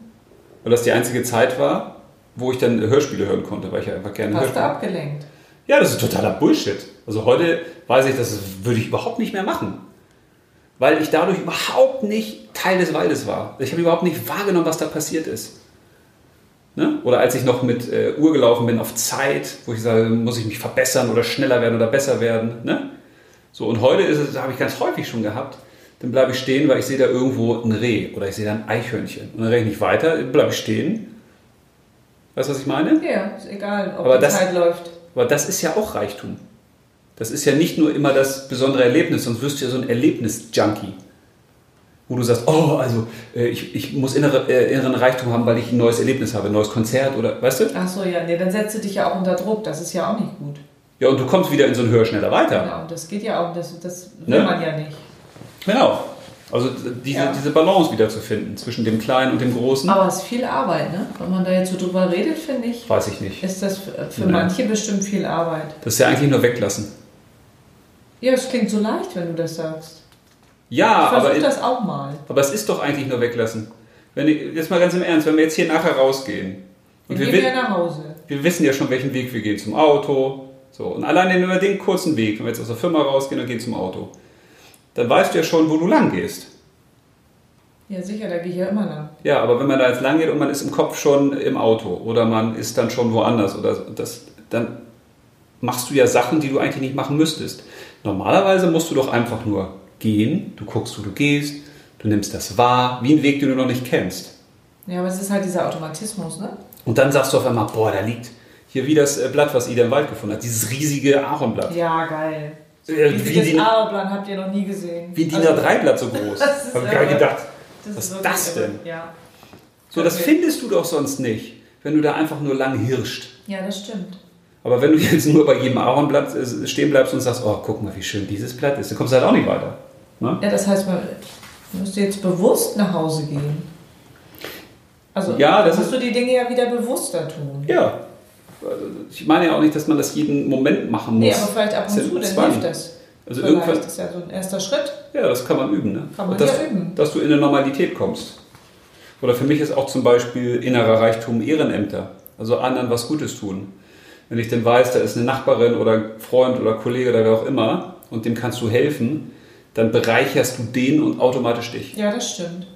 weil das die einzige Zeit war, wo ich dann Hörspiele hören konnte, weil ich ja einfach gerne Hast du Hörspiele... abgelenkt. Ja, das ist totaler Bullshit. Also heute weiß ich, das würde ich überhaupt nicht mehr machen. Weil ich dadurch überhaupt nicht Teil des Waldes war. Ich habe überhaupt nicht wahrgenommen, was da passiert ist. Ne? Oder als ich noch mit äh, Uhr gelaufen bin auf Zeit, wo ich sage, muss ich mich verbessern oder schneller werden oder besser werden. Ne? So, und heute ist es, habe ich ganz häufig schon gehabt, dann bleibe ich stehen, weil ich sehe da irgendwo ein Reh oder ich sehe da ein Eichhörnchen. Und dann renne ich nicht weiter, dann bleibe ich stehen. Weißt du, was ich meine? Ja, ist egal, ob Aber die das- Zeit läuft. Aber das ist ja auch Reichtum. Das ist ja nicht nur immer das besondere Erlebnis, sonst wirst du ja so ein Erlebnis-Junkie. Wo du sagst, oh, also äh, ich, ich muss innere, äh, inneren Reichtum haben, weil ich ein neues Erlebnis habe, ein neues Konzert oder, weißt du? Ach so, ja, nee, dann setzt du dich ja auch unter Druck. Das ist ja auch nicht gut. Ja, und du kommst wieder in so ein Höher, schneller, weiter. Genau, das geht ja auch, das, das will Ne? man ja nicht. Genau. Also diese, Ja. diese Balance wieder zu finden zwischen dem Kleinen und dem Großen, Aber es ist viel Arbeit, ne? Wenn man da jetzt so drüber redet, finde ich, weiß ich nicht. ist das für Nee. manche bestimmt viel Arbeit. Das ist ja eigentlich nur weglassen. Ja, es klingt so leicht, wenn du das sagst. Ja, ich aber, versuche in, das auch mal. aber es ist doch eigentlich nur weglassen. Wenn ich, jetzt mal ganz im Ernst, wenn wir jetzt hier nachher rausgehen und Wir wir, ja nach Hause. wir wissen ja schon, welchen Weg wir gehen zum Auto. So, und allein nur den kurzen Weg, wenn wir jetzt aus der Firma rausgehen und gehen zum Auto, dann weißt du ja schon, wo du lang gehst. Ja, sicher, da gehe ich ja immer lang. Ja, aber wenn man da jetzt lang geht und man ist im Kopf schon im Auto oder man ist dann schon woanders oder das, dann machst du ja Sachen, die du eigentlich nicht machen müsstest. Normalerweise musst du doch einfach nur gehen, du guckst, wo du gehst, du nimmst das wahr, wie einen Weg, den du noch nicht kennst. Ja, aber es ist halt dieser Automatismus, ne? Und dann sagst du auf einmal, boah, da liegt hier wie das äh, Blatt, was Ida im Wald gefunden hat, dieses riesige Ahornblatt. Ja, geil. Äh, Wie, die, Aarplan habt ihr noch nie gesehen. wie DIN Also, A3-Blatt so groß. Das ist Hab ich gar nicht gedacht. das Was ist das denn? Ja. So, das Okay. findest du doch sonst nicht, wenn du da einfach nur lang hirscht. ja, das stimmt. Aber wenn du jetzt nur bei jedem Ahornblatt äh, stehen bleibst und sagst, oh, guck mal, wie schön dieses Blatt ist, dann kommst du halt auch nicht weiter. Ne? Ja, das heißt, man müsste jetzt bewusst nach Hause gehen. Also, Ja, das musst ist- du die Dinge ja wieder bewusster tun. Ja. Also, Ich meine ja auch nicht, dass man das jeden Moment machen muss. Nee, aber vielleicht ab und zu, dann Zwang. hilft das. Also vielleicht irgendwann, ist ja so ein erster Schritt. ja, das kann man üben. Ne? Kann man das, ja üben. Dass du in eine Normalität kommst. Oder für mich ist auch zum Beispiel innerer Reichtum Ehrenämter. Also anderen was Gutes tun. Wenn ich denn weiß, da ist eine Nachbarin oder Freund oder Kollege oder wer auch immer und dem kannst du helfen, dann bereicherst du den und automatisch dich. Ja, das stimmt.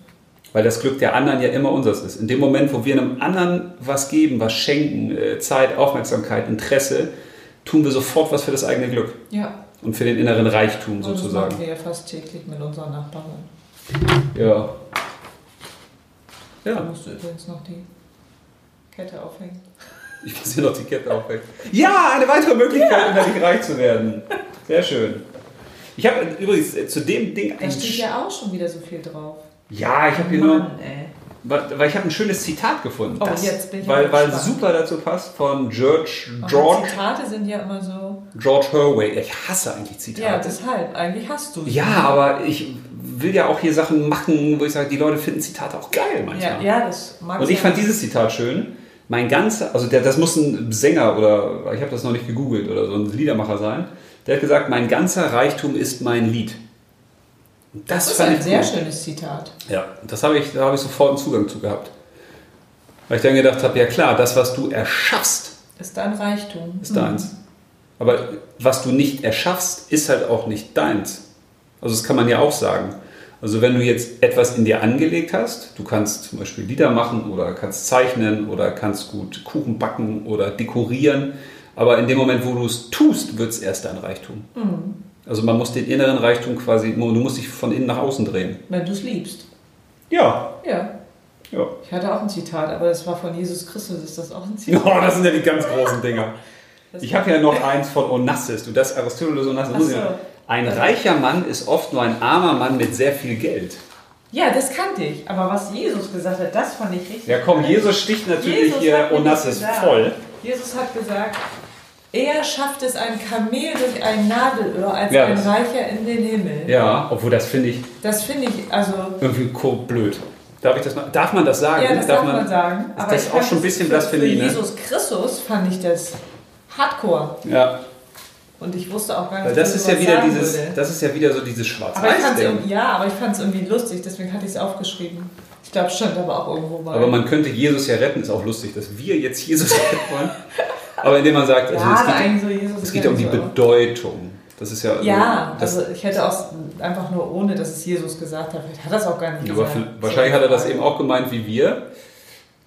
Weil das Glück der anderen ja immer unseres ist. In dem Moment, wo wir einem anderen was geben, was schenken, äh, Zeit, Aufmerksamkeit, Interesse, tun wir sofort was für das eigene Glück Ja, und für den inneren Reichtum und das sozusagen. machen wir ja fast täglich mit unserer Nachbarin. Ja. Da Ja, musst du übrigens noch die Kette aufhängen. ich muss hier noch die Kette aufhängen. Ja, eine weitere Möglichkeit, innerlich reich zu werden. Sehr schön. Ich habe übrigens äh, zu dem Ding Da steht ja auch schon wieder so viel drauf. Ja, ich habe hier nur. Mann, ey. Weil weil ich habe ein schönes Zitat gefunden. Oh, jetzt bin ich weil, weil gespannt. super dazu passt von George, Aber George, Zitate sind ja immer so. George Herway. Ich hasse eigentlich Zitate. Ja, deshalb. Eigentlich hast du Ja, aber ich will ja auch hier Sachen machen, wo ich sage, die Leute finden Zitate auch geil Ja, manchmal. ja, das mag Und ich fand dieses Zitat schön. Mein ganzer, also der, das muss ein Sänger oder ich habe das noch nicht gegoogelt oder so ein Liedermacher sein. Der hat gesagt, mein ganzer Reichtum ist mein Lied. Das, Das ist ein sehr cool. schönes Zitat. Ja, das habe ich, da habe ich sofort einen Zugang zu gehabt. Weil ich dann gedacht habe, ja klar, das, was du erschaffst, Ist dein Reichtum. ist deins. Aber was du nicht erschaffst, ist halt auch nicht deins. Also das kann man ja auch sagen. Also wenn du jetzt etwas in dir angelegt hast, du kannst zum Beispiel Lieder machen oder kannst zeichnen oder kannst gut Kuchen backen oder dekorieren, aber in dem Moment, wo du es tust, wird es erst dein Reichtum. Also man muss den inneren Reichtum quasi, du musst dich von innen nach außen drehen. Wenn du es liebst. Ja, Ja. ja. Ich hatte auch ein Zitat, aber das war von Jesus Christus. Ist das auch ein Zitat? Oh, das sind ja die ganz großen Dinger. Ich habe ja noch eins von Onassis. Du, das Aristoteles Onassis. So. Ein reicher Mann ist oft nur ein armer Mann mit sehr viel Geld. Ja, das kannte ich. Aber was Jesus gesagt hat, das fand ich richtig. Ja, komm. Jesus sticht natürlich Jesus hier Onassis voll. Jesus hat gesagt, er schafft es ein Kamel durch ein Nadelöhr als Ja, ein Reicher in den Himmel. Ja, obwohl das finde ich Das finde ich, also, irgendwie blöd. Darf, ich das mal, darf man das sagen? ja, das darf, man, sagen. Ist das ich auch schon ein bisschen für- Blasphemie, Für ne? Jesus Christus fand ich das hardcore. Ja, Und ich wusste auch gar nicht, weil das ist ja wieder dieses, würde. das ist ja wieder so dieses Aber ich ja, aber ich fand es irgendwie lustig, deswegen hatte ich es aufgeschrieben. Ich glaube, stand aber auch irgendwo bei. Aber man könnte Jesus ja retten, ist auch lustig, dass wir jetzt Jesus retten wollen. Aber indem man sagt, also ja, es aber geht, so es geht ja um die. Bedeutung. Das ist ja. Ja, das, also ich hätte auch einfach nur ohne, dass es Jesus gesagt hat. Vielleicht hat er es auch gar nicht aber gesagt. für, wahrscheinlich hat er das eben auch gemeint wie wir,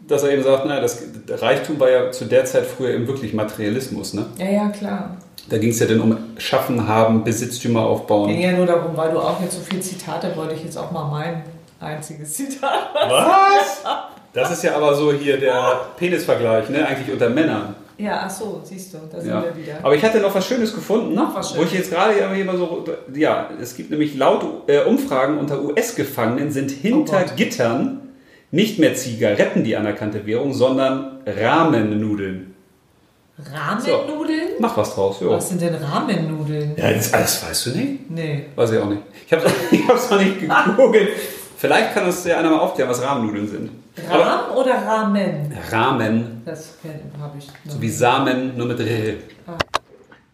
dass er eben sagt, naja, das Reichtum war ja zu der Zeit früher eben wirklich Materialismus. Ne? Ja, ja, klar. Da ging es ja dann um Schaffen, Haben, Besitztümer aufbauen. Ging ja nur darum, weil du auch jetzt so viele Zitate, wollte ich jetzt auch mal mein einziges Zitat. Was? Das ist ja aber so hier der Penisvergleich, ne? Eigentlich unter Männern. Ja, ach so, siehst du, da sind Ja. wir wieder. Aber ich hatte noch was Schönes gefunden, Noch was wo ich Schönes. jetzt gerade ja hier mal so, ja, es gibt nämlich laut äh, Umfragen unter US-Gefangenen sind hinter Oh. Gittern nicht mehr Zigaretten die anerkannte Währung, sondern Ramennudeln. Ramennudeln? Mach was draus, jo. Was sind denn Ramennudeln? Ja, das, das weißt du nicht? Nee. Weiß ich auch nicht. Ich habe ich hab's noch nicht gegoogelt. Vielleicht kann uns ja einer mal aufklären, was Ramennudeln sind. Rahm oder Ramen? Ramen, Das habe ich noch. so wie Samen, nur mit R.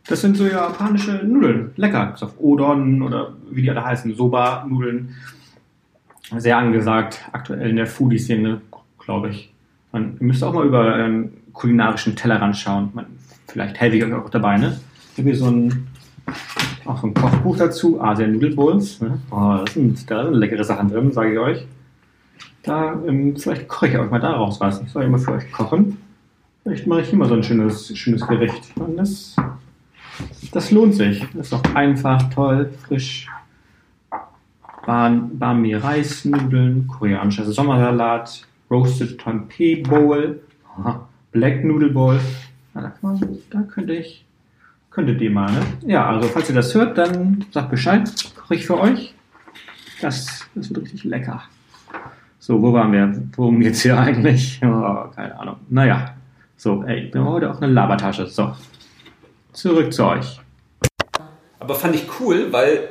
Das sind so japanische Nudeln. Lecker. Ist auf Odon oder wie die alle heißen. Soba-Nudeln. Sehr angesagt. Aktuell in der Foodie-Szene, glaube ich. Man müsste auch mal über einen kulinarischen Tellerrand schauen. Man, vielleicht helfe ich euch auch dabei, ne? Ich habe hier so ein, auch so ein Kochbuch dazu. Asien Noodle Bowls. Ne? Oh, das sind, da sind leckere Sachen drin, sage ich euch. Da, ähm, vielleicht koche ich euch mal daraus was. Ich soll immer für euch kochen. Vielleicht mache ich hier mal so ein schönes, schönes Gericht. Und das das lohnt sich. Das ist auch einfach, toll, frisch. Bami Reisnudeln, koreanischer Sommersalat, Roasted Tempeh Bowl, Black Noodle Bowl. Ja, da, könnte ich, könntet ihr mal, ne? Ja, also falls ihr das hört, dann sagt Bescheid, koche ich für euch. Das, das wird richtig lecker. So, wo waren wir? Worum geht's hier eigentlich? Oh, keine Ahnung. Naja, so, ey, ich bin heute auch eine Labertasche. So, zurück zu euch. Aber fand ich cool, weil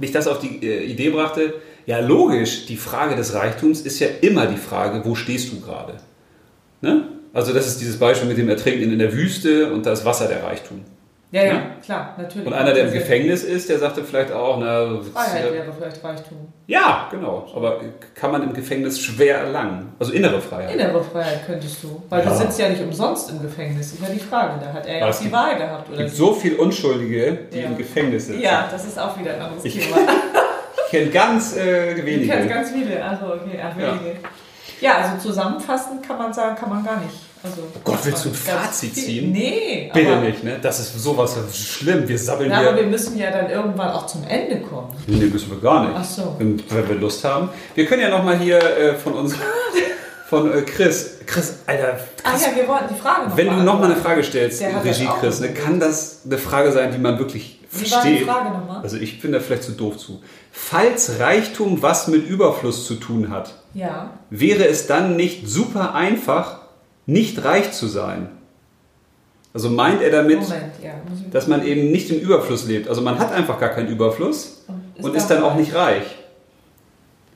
mich das auf die äh, Idee brachte, ja logisch, die Frage des Reichtums ist ja immer die Frage, wo stehst du gerade? Ne? Also das ist dieses Beispiel mit dem Ertrinken in der Wüste und das Wasser der Reichtum. Ja, ja, Ja. klar, natürlich. Und einer, der im Gefängnis ist, der sagte vielleicht auch, na, Freiheit äh, wäre vielleicht Reichtum. ja, genau, aber kann man im Gefängnis schwer erlangen. Also innere Freiheit. Innere Freiheit könntest du. Weil Ja. du sitzt ja nicht umsonst im Gefängnis, ist ja die Frage. Da hat er ja auch die gibt- Wahl gehabt, oder? Es gibt so viel Unschuldige, die Ja. im Gefängnis sitzen. Ja, das ist auch wieder ein anderes Ich- Thema. Ich kenne ganz äh, Ich kenne wenige. ganz viele, also okay, ach, Ja. wenige. Ja. also zusammenfassend kann man sagen, kann man gar nicht. Also, Gott, willst du ein Fazit ziehen? Nee, Bitte aber, nicht, ne? Das ist sowas schlimm. Wir Ja, aber hier. wir müssen ja dann irgendwann auch zum Ende kommen. Nee, müssen wir gar nicht. Ach so. Wenn, wenn wir Lust haben. Wir können ja nochmal hier äh, von uns, von äh, Chris. Chris, Alter, Ach Chris, ja, wir wollten die Frage noch wenn du nochmal eine. Frage stellst, das Regie Chris, ne, kann das eine Frage sein, die man wirklich Wie war die versteht? Frage nochmal? Also ich bin da vielleicht zu doof zu. Falls Reichtum was mit Überfluss zu tun hat, Ja. wäre es dann nicht super einfach, nicht reich zu sein? Also meint er damit, Moment, ja. Dass man eben nicht im Überfluss lebt. Also man hat einfach gar keinen Überfluss ist und ist dann auch nicht reich.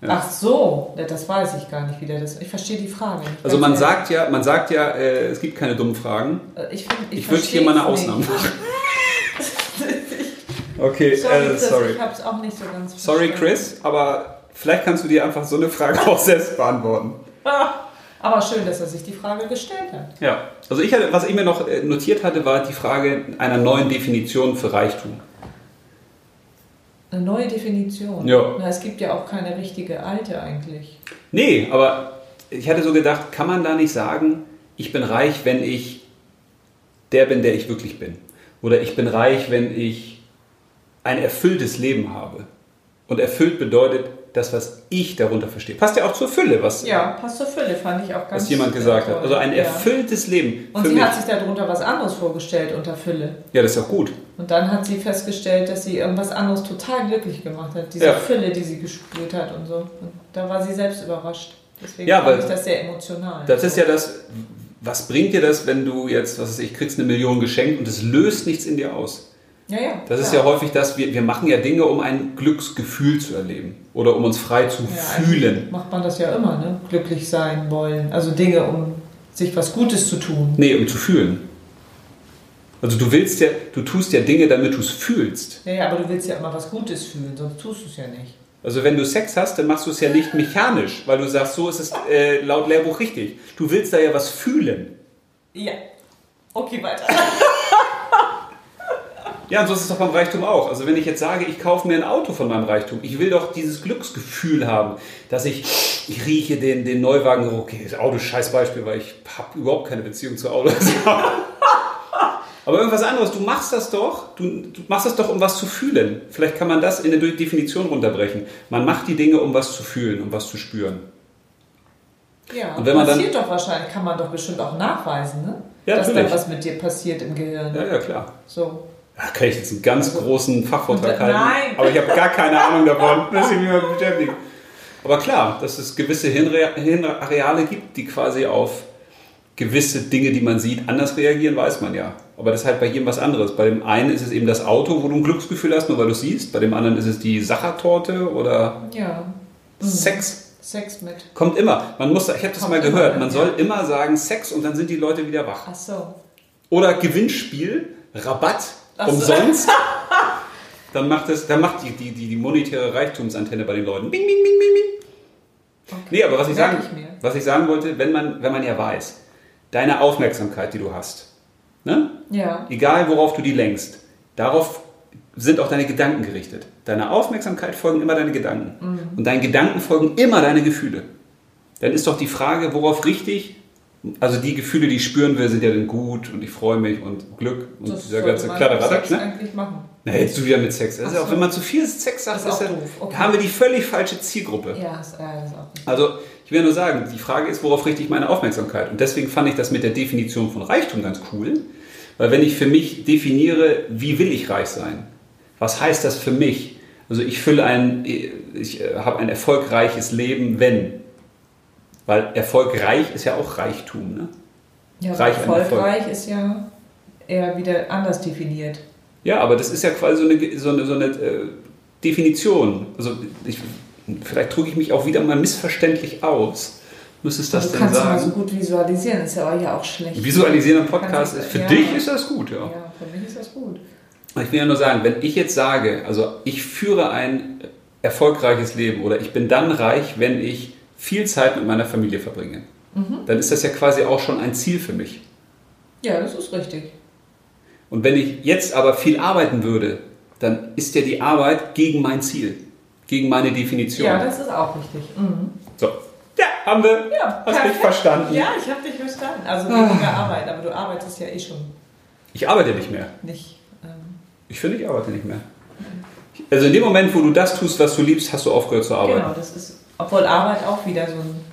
Ja. Ach so, das weiß ich gar nicht wieder. Das, ich verstehe die Frage. Also man sagt ja, man sagt ja, äh, es gibt keine dummen Fragen. Äh, ich, find, ich, Ich würde hier mal eine Ausnahme machen. Okay, Sorry, äh, sorry. ich habe es auch nicht so ganz Sorry. Chris, aber vielleicht kannst du dir einfach so eine Frage auch selbst beantworten. Aber schön, dass er sich die Frage gestellt hat. Ja, also ich hatte, was ich mir noch äh, notiert hatte, war die Frage einer neuen Definition für Reichtum. Eine neue Definition. Ja. Na, es gibt ja auch keine richtige alte eigentlich. Nee, aber ich hatte so gedacht, kann man da nicht sagen, ich bin reich, wenn ich der bin, der ich wirklich bin? Oder ich bin reich, wenn ich ein erfülltes Leben habe? Und erfüllt bedeutet das, was ich darunter verstehe. Passt ja auch zur Fülle, was, Ja, passt zur Fülle, fand ich auch ganz was jemand gesagt hat. toll. Also ein Ja. erfülltes Leben. Und sie mich. hat sich darunter was anderes vorgestellt unter Fülle. ja, das ist ja gut. Und dann hat sie festgestellt, dass sie irgendwas anderes total glücklich gemacht hat. Diese Ja. Fülle, die sie gespürt hat und so. Und da war sie selbst überrascht. Deswegen Ja, fand ich das sehr emotional. Das ist ja das, was bringt dir das, wenn du jetzt, was weiß ich, kriegst eine Million geschenkt und es löst nichts in dir aus? Ja, ja, Das ist ja häufig das, wir, wir machen ja Dinge, um ein Glücksgefühl zu erleben oder um uns frei zu fühlen. Macht man das ja immer, ne? Glücklich sein wollen. Also Dinge, um sich was Gutes zu tun. Nee, um zu fühlen. Also du willst ja, du tust ja Dinge, damit du es fühlst. Ja, ja, aber du willst ja immer was Gutes fühlen, sonst tust du es ja nicht. Also wenn du Sex hast, dann machst du es ja nicht mechanisch, weil du sagst, so ist es äh, laut Lehrbuch richtig. Du willst da ja was fühlen. Ja. Okay, weiter. Ja, und so ist es doch beim Reichtum auch. Also wenn ich jetzt sage, ich kaufe mir ein Auto von meinem Reichtum, ich will doch dieses Glücksgefühl haben, dass ich, ich rieche den, den Neuwagen, okay, das Auto ist scheiß Beispiel, weil ich habe überhaupt keine Beziehung zu Autos. Aber irgendwas anderes, du machst das doch, du, du machst das doch, um was zu fühlen. Vielleicht kann man das in eine Definition runterbrechen. Man macht die Dinge, um was zu fühlen, um was zu spüren. Ja, Und wenn man dann- passiert doch wahrscheinlich, kann man doch bestimmt auch nachweisen, ne? Ja, Dass da natürlich. was mit dir passiert im Gehirn. Ja, ja, klar. So. Da kann ich jetzt einen ganz großen Fachvortrag Nein. halten. Aber ich habe gar keine Ahnung davon. Muss ich mich mal beschäftigen. Aber klar, dass es gewisse Hirnareale gibt, die quasi auf gewisse Dinge, die man sieht, anders reagieren, weiß man ja. Aber das ist halt bei jedem was anderes. Bei dem einen ist es eben das Auto, wo du ein Glücksgefühl hast, nur weil du es siehst. Bei dem anderen ist es die Sachertorte oder Ja. Sex. Sex mit. Kommt immer. Man muss, ich habe das Kommt mal gehört. Man soll immer sagen Sex und dann sind die Leute wieder wach. Ach so. Oder Gewinnspiel, Rabatt, Ach so. umsonst. Dann macht, es, dann macht die, die, die, die monetäre Reichtumsantenne bei den Leuten. Bing, bing, bing, bing, bing. Okay. Nee, aber was ich, sagen, ich was ich sagen wollte, wenn man, wenn man ja weiß, deine Aufmerksamkeit, die du hast, ne? Ja. egal worauf du die lenkst, darauf sind auch deine Gedanken gerichtet. Deiner Aufmerksamkeit folgen immer deine Gedanken. Mhm. Und deinen Gedanken folgen immer deine Gefühle. Dann ist doch die Frage, worauf richtig, also die Gefühle, die ich spüren will, sind ja dann gut und ich freue mich und Glück und Das dieser ganze Kladderadatsch. Ne? eigentlich machen. Na, jetzt du wieder mit Sex. Ist Ach auch, wenn man zu viel Sex sagt, ist ist. Okay. haben wir die völlig falsche Zielgruppe. Ja, das, ja, das ist auch. Also, ich will nur sagen, die Frage ist, worauf richte ich meine Aufmerksamkeit? Und deswegen fand ich das mit der Definition von Reichtum ganz cool, weil wenn ich für mich definiere, wie will ich reich sein? Was heißt das für mich? Also, ich fülle ein, ich äh, habe ein erfolgreiches Leben, wenn. Weil erfolgreich ist ja auch Reichtum, ne? Ja, Reich erfolgreich ist ja eher wieder anders definiert. Ja, aber das ist ja quasi so eine, so eine, so eine äh, Definition. Also, ich, vielleicht drücke ich mich auch wieder mal missverständlich aus. Müsstest das du denn kannst sagen? mal so gut visualisieren, ist ja auch ja auch schlecht. Visualisieren im Podcast ist du- für ja. dich ist das gut, ja. Ja, für mich ist das gut. Ich will ja nur sagen, wenn ich jetzt sage, also ich führe ein erfolgreiches Leben oder ich bin dann reich, wenn ich viel Zeit mit meiner Familie verbringe, Mhm. dann ist das ja quasi auch schon ein Ziel für mich. Ja, das ist richtig. Und wenn ich jetzt aber viel arbeiten würde, dann ist ja die Arbeit gegen mein Ziel, gegen meine Definition. Ja, das ist auch richtig. Mhm. so, ja, haben wir. Ja, Hast mich perfekt. verstanden. Ja, ich habe dich verstanden. Also Ah. weniger Arbeit, aber du arbeitest ja eh schon Ich arbeite nicht mehr. nicht. Ähm, Ich finde, ich arbeite nicht mehr. Also in dem Moment, wo du das tust, was du liebst, hast du aufgehört zu arbeiten. genau, das ist, obwohl Arbeit auch wieder so ein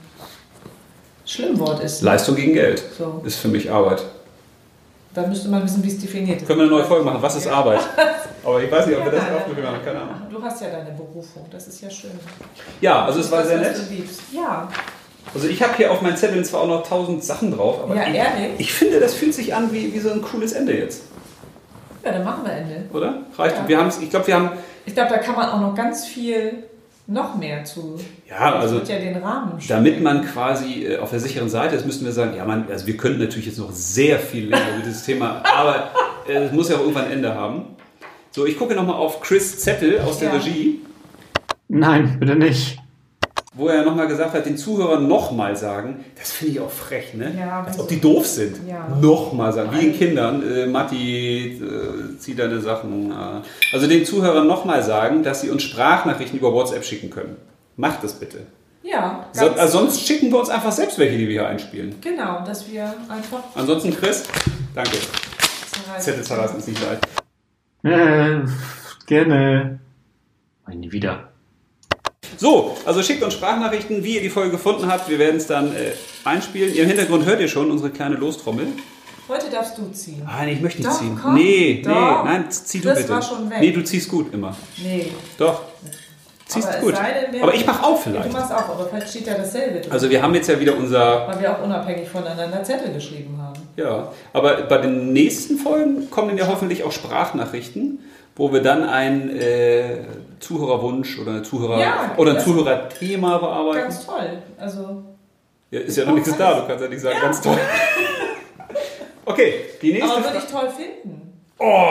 Schlimmwort ist. Leistung gegen Geld So, ist für mich Arbeit. da müsste man wissen, wie es definiert ist. Können wir eine neue Folge machen? Was ist Ja. Arbeit? Aber ich weiß nicht, ob wir Ja, das nein, aufnehmen machen. Keine Ahnung. Du hast ja deine Berufung, das ist ja schön. Ja, also es war Das, sehr nett. Ja, Also ich habe hier auf meinen Zetteln zwar auch noch tausend Sachen drauf, aber ja ich, ehrlich. ich finde, das fühlt sich an wie, wie so ein cooles Ende jetzt, Ja, dann machen wir Ende. oder? Reicht? Ja. Wir haben's, ich glaube, wir haben... Ich glaube, da kann man auch noch ganz viel noch mehr zu. Ja, Das also ja den Rahmen damit man quasi äh, auf der sicheren Seite ist, müssten wir sagen, ja, man, also wir könnten natürlich jetzt noch sehr viel länger über dieses Thema, aber äh, es muss ja auch irgendwann ein Ende haben. So, ich gucke nochmal auf Chris Zettel aus der Ja. Regie. Nein, bitte nicht. Wo er nochmal gesagt hat, den Zuhörern nochmal sagen, das finde ich auch frech, ne? Ja, Als ob die doof sind. Ja. Nochmal sagen, wie den Kindern, äh, Matti, äh, zieh deine Sachen. Äh. Also den Zuhörern nochmal sagen, dass sie uns Sprachnachrichten über WhatsApp schicken können. Macht das bitte. Ja, So, also sonst schicken wir uns einfach selbst welche, die wir hier einspielen. genau, dass wir einfach Ansonsten Chris, danke. Zettel zerreißen ist nicht leid. Äh, gerne. Nie wieder. So, also schickt uns Sprachnachrichten, wie ihr die Folge gefunden habt. Wir werden es dann äh, einspielen. Im Hintergrund hört ihr schon unsere kleine Lostrommel. Heute darfst du ziehen. Ah, nee, ich möchte nicht Doch, ziehen. komm. nee, Doch. nee, nein, zieh du Das bitte. war schon weg. Nee, du ziehst gut immer. Nee. Doch. Ziehst aber es gut. sei denn, wir- aber ich mach auch Ja, du vielleicht. machst auch, aber vielleicht steht ja dasselbe drin. Also wir haben jetzt ja wieder unser, weil wir auch unabhängig voneinander Zettel geschrieben haben. ja, aber bei den nächsten Folgen kommen dann ja hoffentlich auch Sprachnachrichten, wo wir dann einen äh, Zuhörerwunsch oder eine Zuhörer Ja, oder ein das- Zuhörerthema bearbeiten. Ganz toll. Also, Ja, ist ja noch nichts da, du kannst ja nicht sagen, ganz toll. Okay, die nächste aber würde ich toll finden. Oh,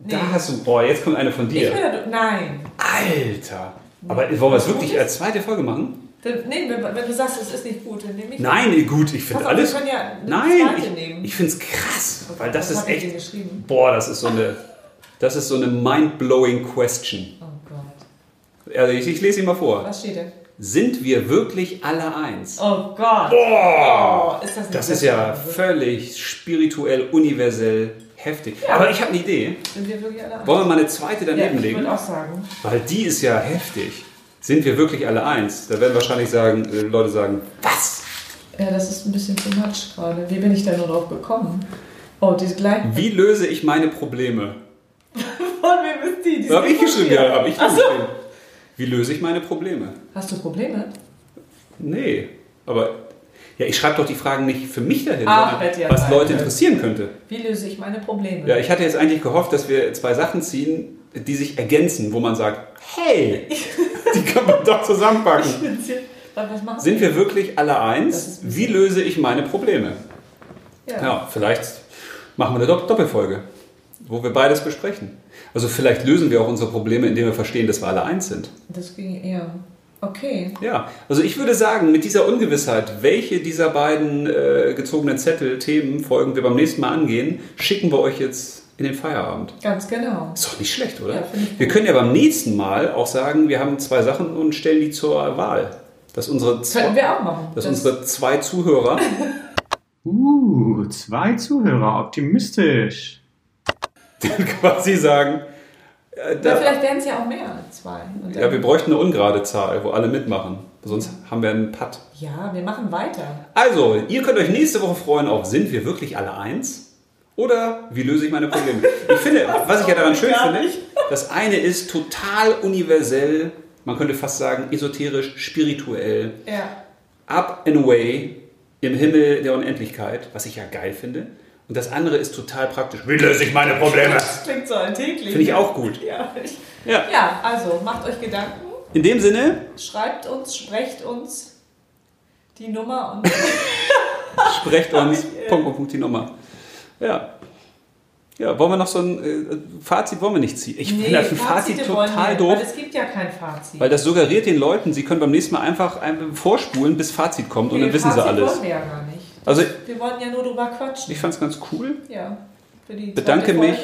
Nee. da hast du, oh, jetzt kommt eine von Ich dir. würde, nein. Alter. Aber wollen wir es wirklich als zweite Folge machen? Nee, wenn, du sagst, es ist nicht gut, dann nehme ich. Nein, gut, ich finde alles. Wir können ja eine Nein, ich, ich finde es krass, weil das Was ist ich echt. Boah, das ist so eine. Das ist so eine mind-blowing question. Oh Gott. Also ich, ich lese ihn mal vor. Was steht da? Sind wir wirklich alle eins? Oh Gott. Boah! Oh, ist das Das ist ja völlig spirituell, universell, Heftig. Aber ich habe eine Idee. Sind wir wirklich alle eins? Wollen wir mal eine zweite ja, daneben ich legen? würde auch sagen. Weil die ist ja heftig. Sind wir wirklich alle eins? Da werden wahrscheinlich sagen, äh, Leute sagen, was? Ja, das ist ein bisschen too much gerade. Wie bin ich da nur drauf gekommen? Oh, diese gleichen. Wie löse ich meine Probleme? Von wem ist die? die Habe ich geschrieben, ja, habe ich Ach so. geschrieben. Wie löse ich meine Probleme? Hast du Probleme? Nee, aber ja, ich schreibe doch die Fragen nicht für mich dahin, Ach, sondern was Leute können. interessieren könnte. Wie löse ich meine Probleme? Ja, ich hatte jetzt eigentlich gehofft, dass wir zwei Sachen ziehen, die sich ergänzen, wo man sagt, hey, die kann man doch zusammenpacken. Sind wir wirklich alle eins? Wie löse ich meine Probleme? Ja. Ja, vielleicht machen wir eine Dopp- Doppelfolge, wo wir beides besprechen. Also vielleicht lösen wir auch unsere Probleme, indem wir verstehen, dass wir alle eins sind. Das ging eher. Okay. Ja, also ich würde sagen, mit dieser Ungewissheit, welche dieser beiden äh, gezogenen Zettel, Themen, Folgen wir beim nächsten Mal angehen, schicken wir euch jetzt in den Feierabend. Ganz genau. Ist doch nicht schlecht, oder? Ja, finde ich wir können ja beim nächsten Mal auch sagen, wir haben zwei Sachen und stellen die zur Wahl. Dass unsere, zwei, wir auch machen. dass Das- unsere zwei Zuhörer Uh, zwei Zuhörer, optimistisch. quasi sagen, äh, da, vielleicht werden es ja auch mehr als zwei. Dann- ja, wir bräuchten eine ungerade Zahl, wo alle mitmachen. Sonst haben wir einen Putt. ja, wir machen weiter. Also, ihr könnt euch nächste Woche freuen auf Sind wir wirklich alle eins? Oder wie löse ich meine Probleme? Ich finde, was ich ja daran schön finde, das eine ist total universell, man könnte fast sagen esoterisch, spirituell, Ja. up and away im Himmel der Unendlichkeit, was ich ja geil finde. Und das andere ist total praktisch. Wie löse ich meine Probleme? Das klingt so alltäglich. Finde ich auch gut. Ja, ich, Ja. ja, also macht euch Gedanken, In dem Sinne, schreibt uns, sprecht uns die Nummer und sprecht uns. Punkt, Punkt, Punkt, die Nummer. Ja. Ja, wollen wir noch so ein äh, Fazit wollen wir nicht ziehen? Ich finde das ein Fazit total wir, doof. Weil es gibt ja kein Fazit. Weil das suggeriert den Leuten, sie können beim nächsten Mal einfach, einfach vorspulen, bis Fazit kommt und Nee, dann wissen sie alles. wollen wir ja gar nicht. Also Wir wollen ja nur drüber quatschen. ich fand es ganz cool. ja. Bedanke mich.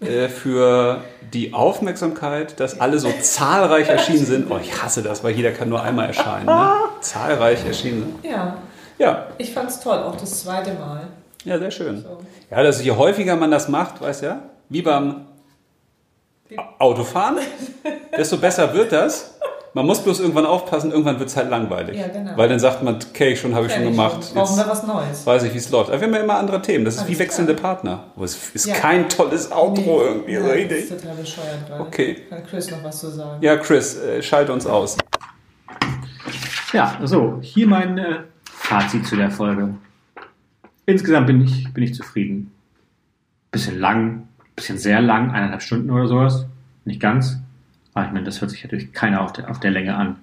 Äh, für die Aufmerksamkeit, dass alle so zahlreich erschienen sind. Oh, ich hasse das, weil jeder kann nur einmal erscheinen. Ne? Zahlreich erschienen sind. Ja, Ja, ich fand's toll, auch das zweite Mal. ja, sehr schön. So. Ja, dass je häufiger man das macht, weißt ja, wie beim Autofahren, desto besser wird das. Man muss bloß irgendwann aufpassen, irgendwann wird es halt langweilig. Ja, genau. Weil dann sagt man, okay, schon habe ich schon gemacht. schon. Brauchen Jetzt wir was Neues. weiß ich, wie es läuft. Aber wir haben ja immer andere Themen. Das ist Alles wie wechselnde Partner. Aber es ist Ja. kein tolles Outro irgendwie, Nein, richtig. Das ist total bescheuert gerade. Okay. Kann Chris noch was zu sagen? Ja, Chris, äh, schalte uns aus. Ja, so, hier mein äh, Fazit zu der Folge. Insgesamt bin ich, bin ich zufrieden. Bisschen lang, bisschen sehr lang, eineinhalb Stunden oder sowas. Nicht ganz. Aber ich meine, das hört sich natürlich keiner auf der, auf der Länge an.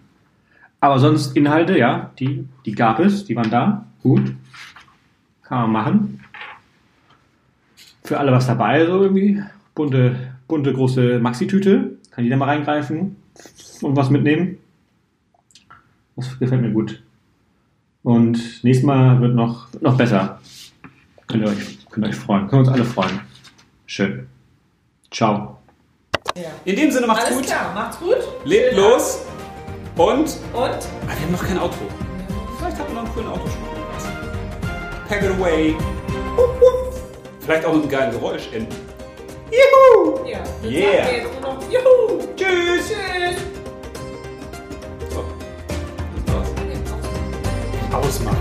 Aber sonst Inhalte, ja, die, die gab es, die waren da. Gut. Kann man machen. Für alle was dabei, so irgendwie. Bunte, bunte große Maxi-Tüte. Kann jeder mal reingreifen und was mitnehmen. Das gefällt mir gut. Und nächstes Mal wird noch, noch besser. Könnt ihr, euch, könnt ihr euch freuen. Können wir uns alle freuen. Schön. Ciao. Ja. In dem Sinne, macht's Alles gut. klar, macht's gut. Lebt los. Und. Und ah, wir haben noch kein Outro. Vielleicht haben wir noch einen coolen Outro. Pack it away. Vielleicht auch mit einem geilen Geräusch enden. Juhu! ja, Yeah. sagen jetzt nur noch Juhu. Tschüss! Tschüss. So. Das war's. Ausmachen.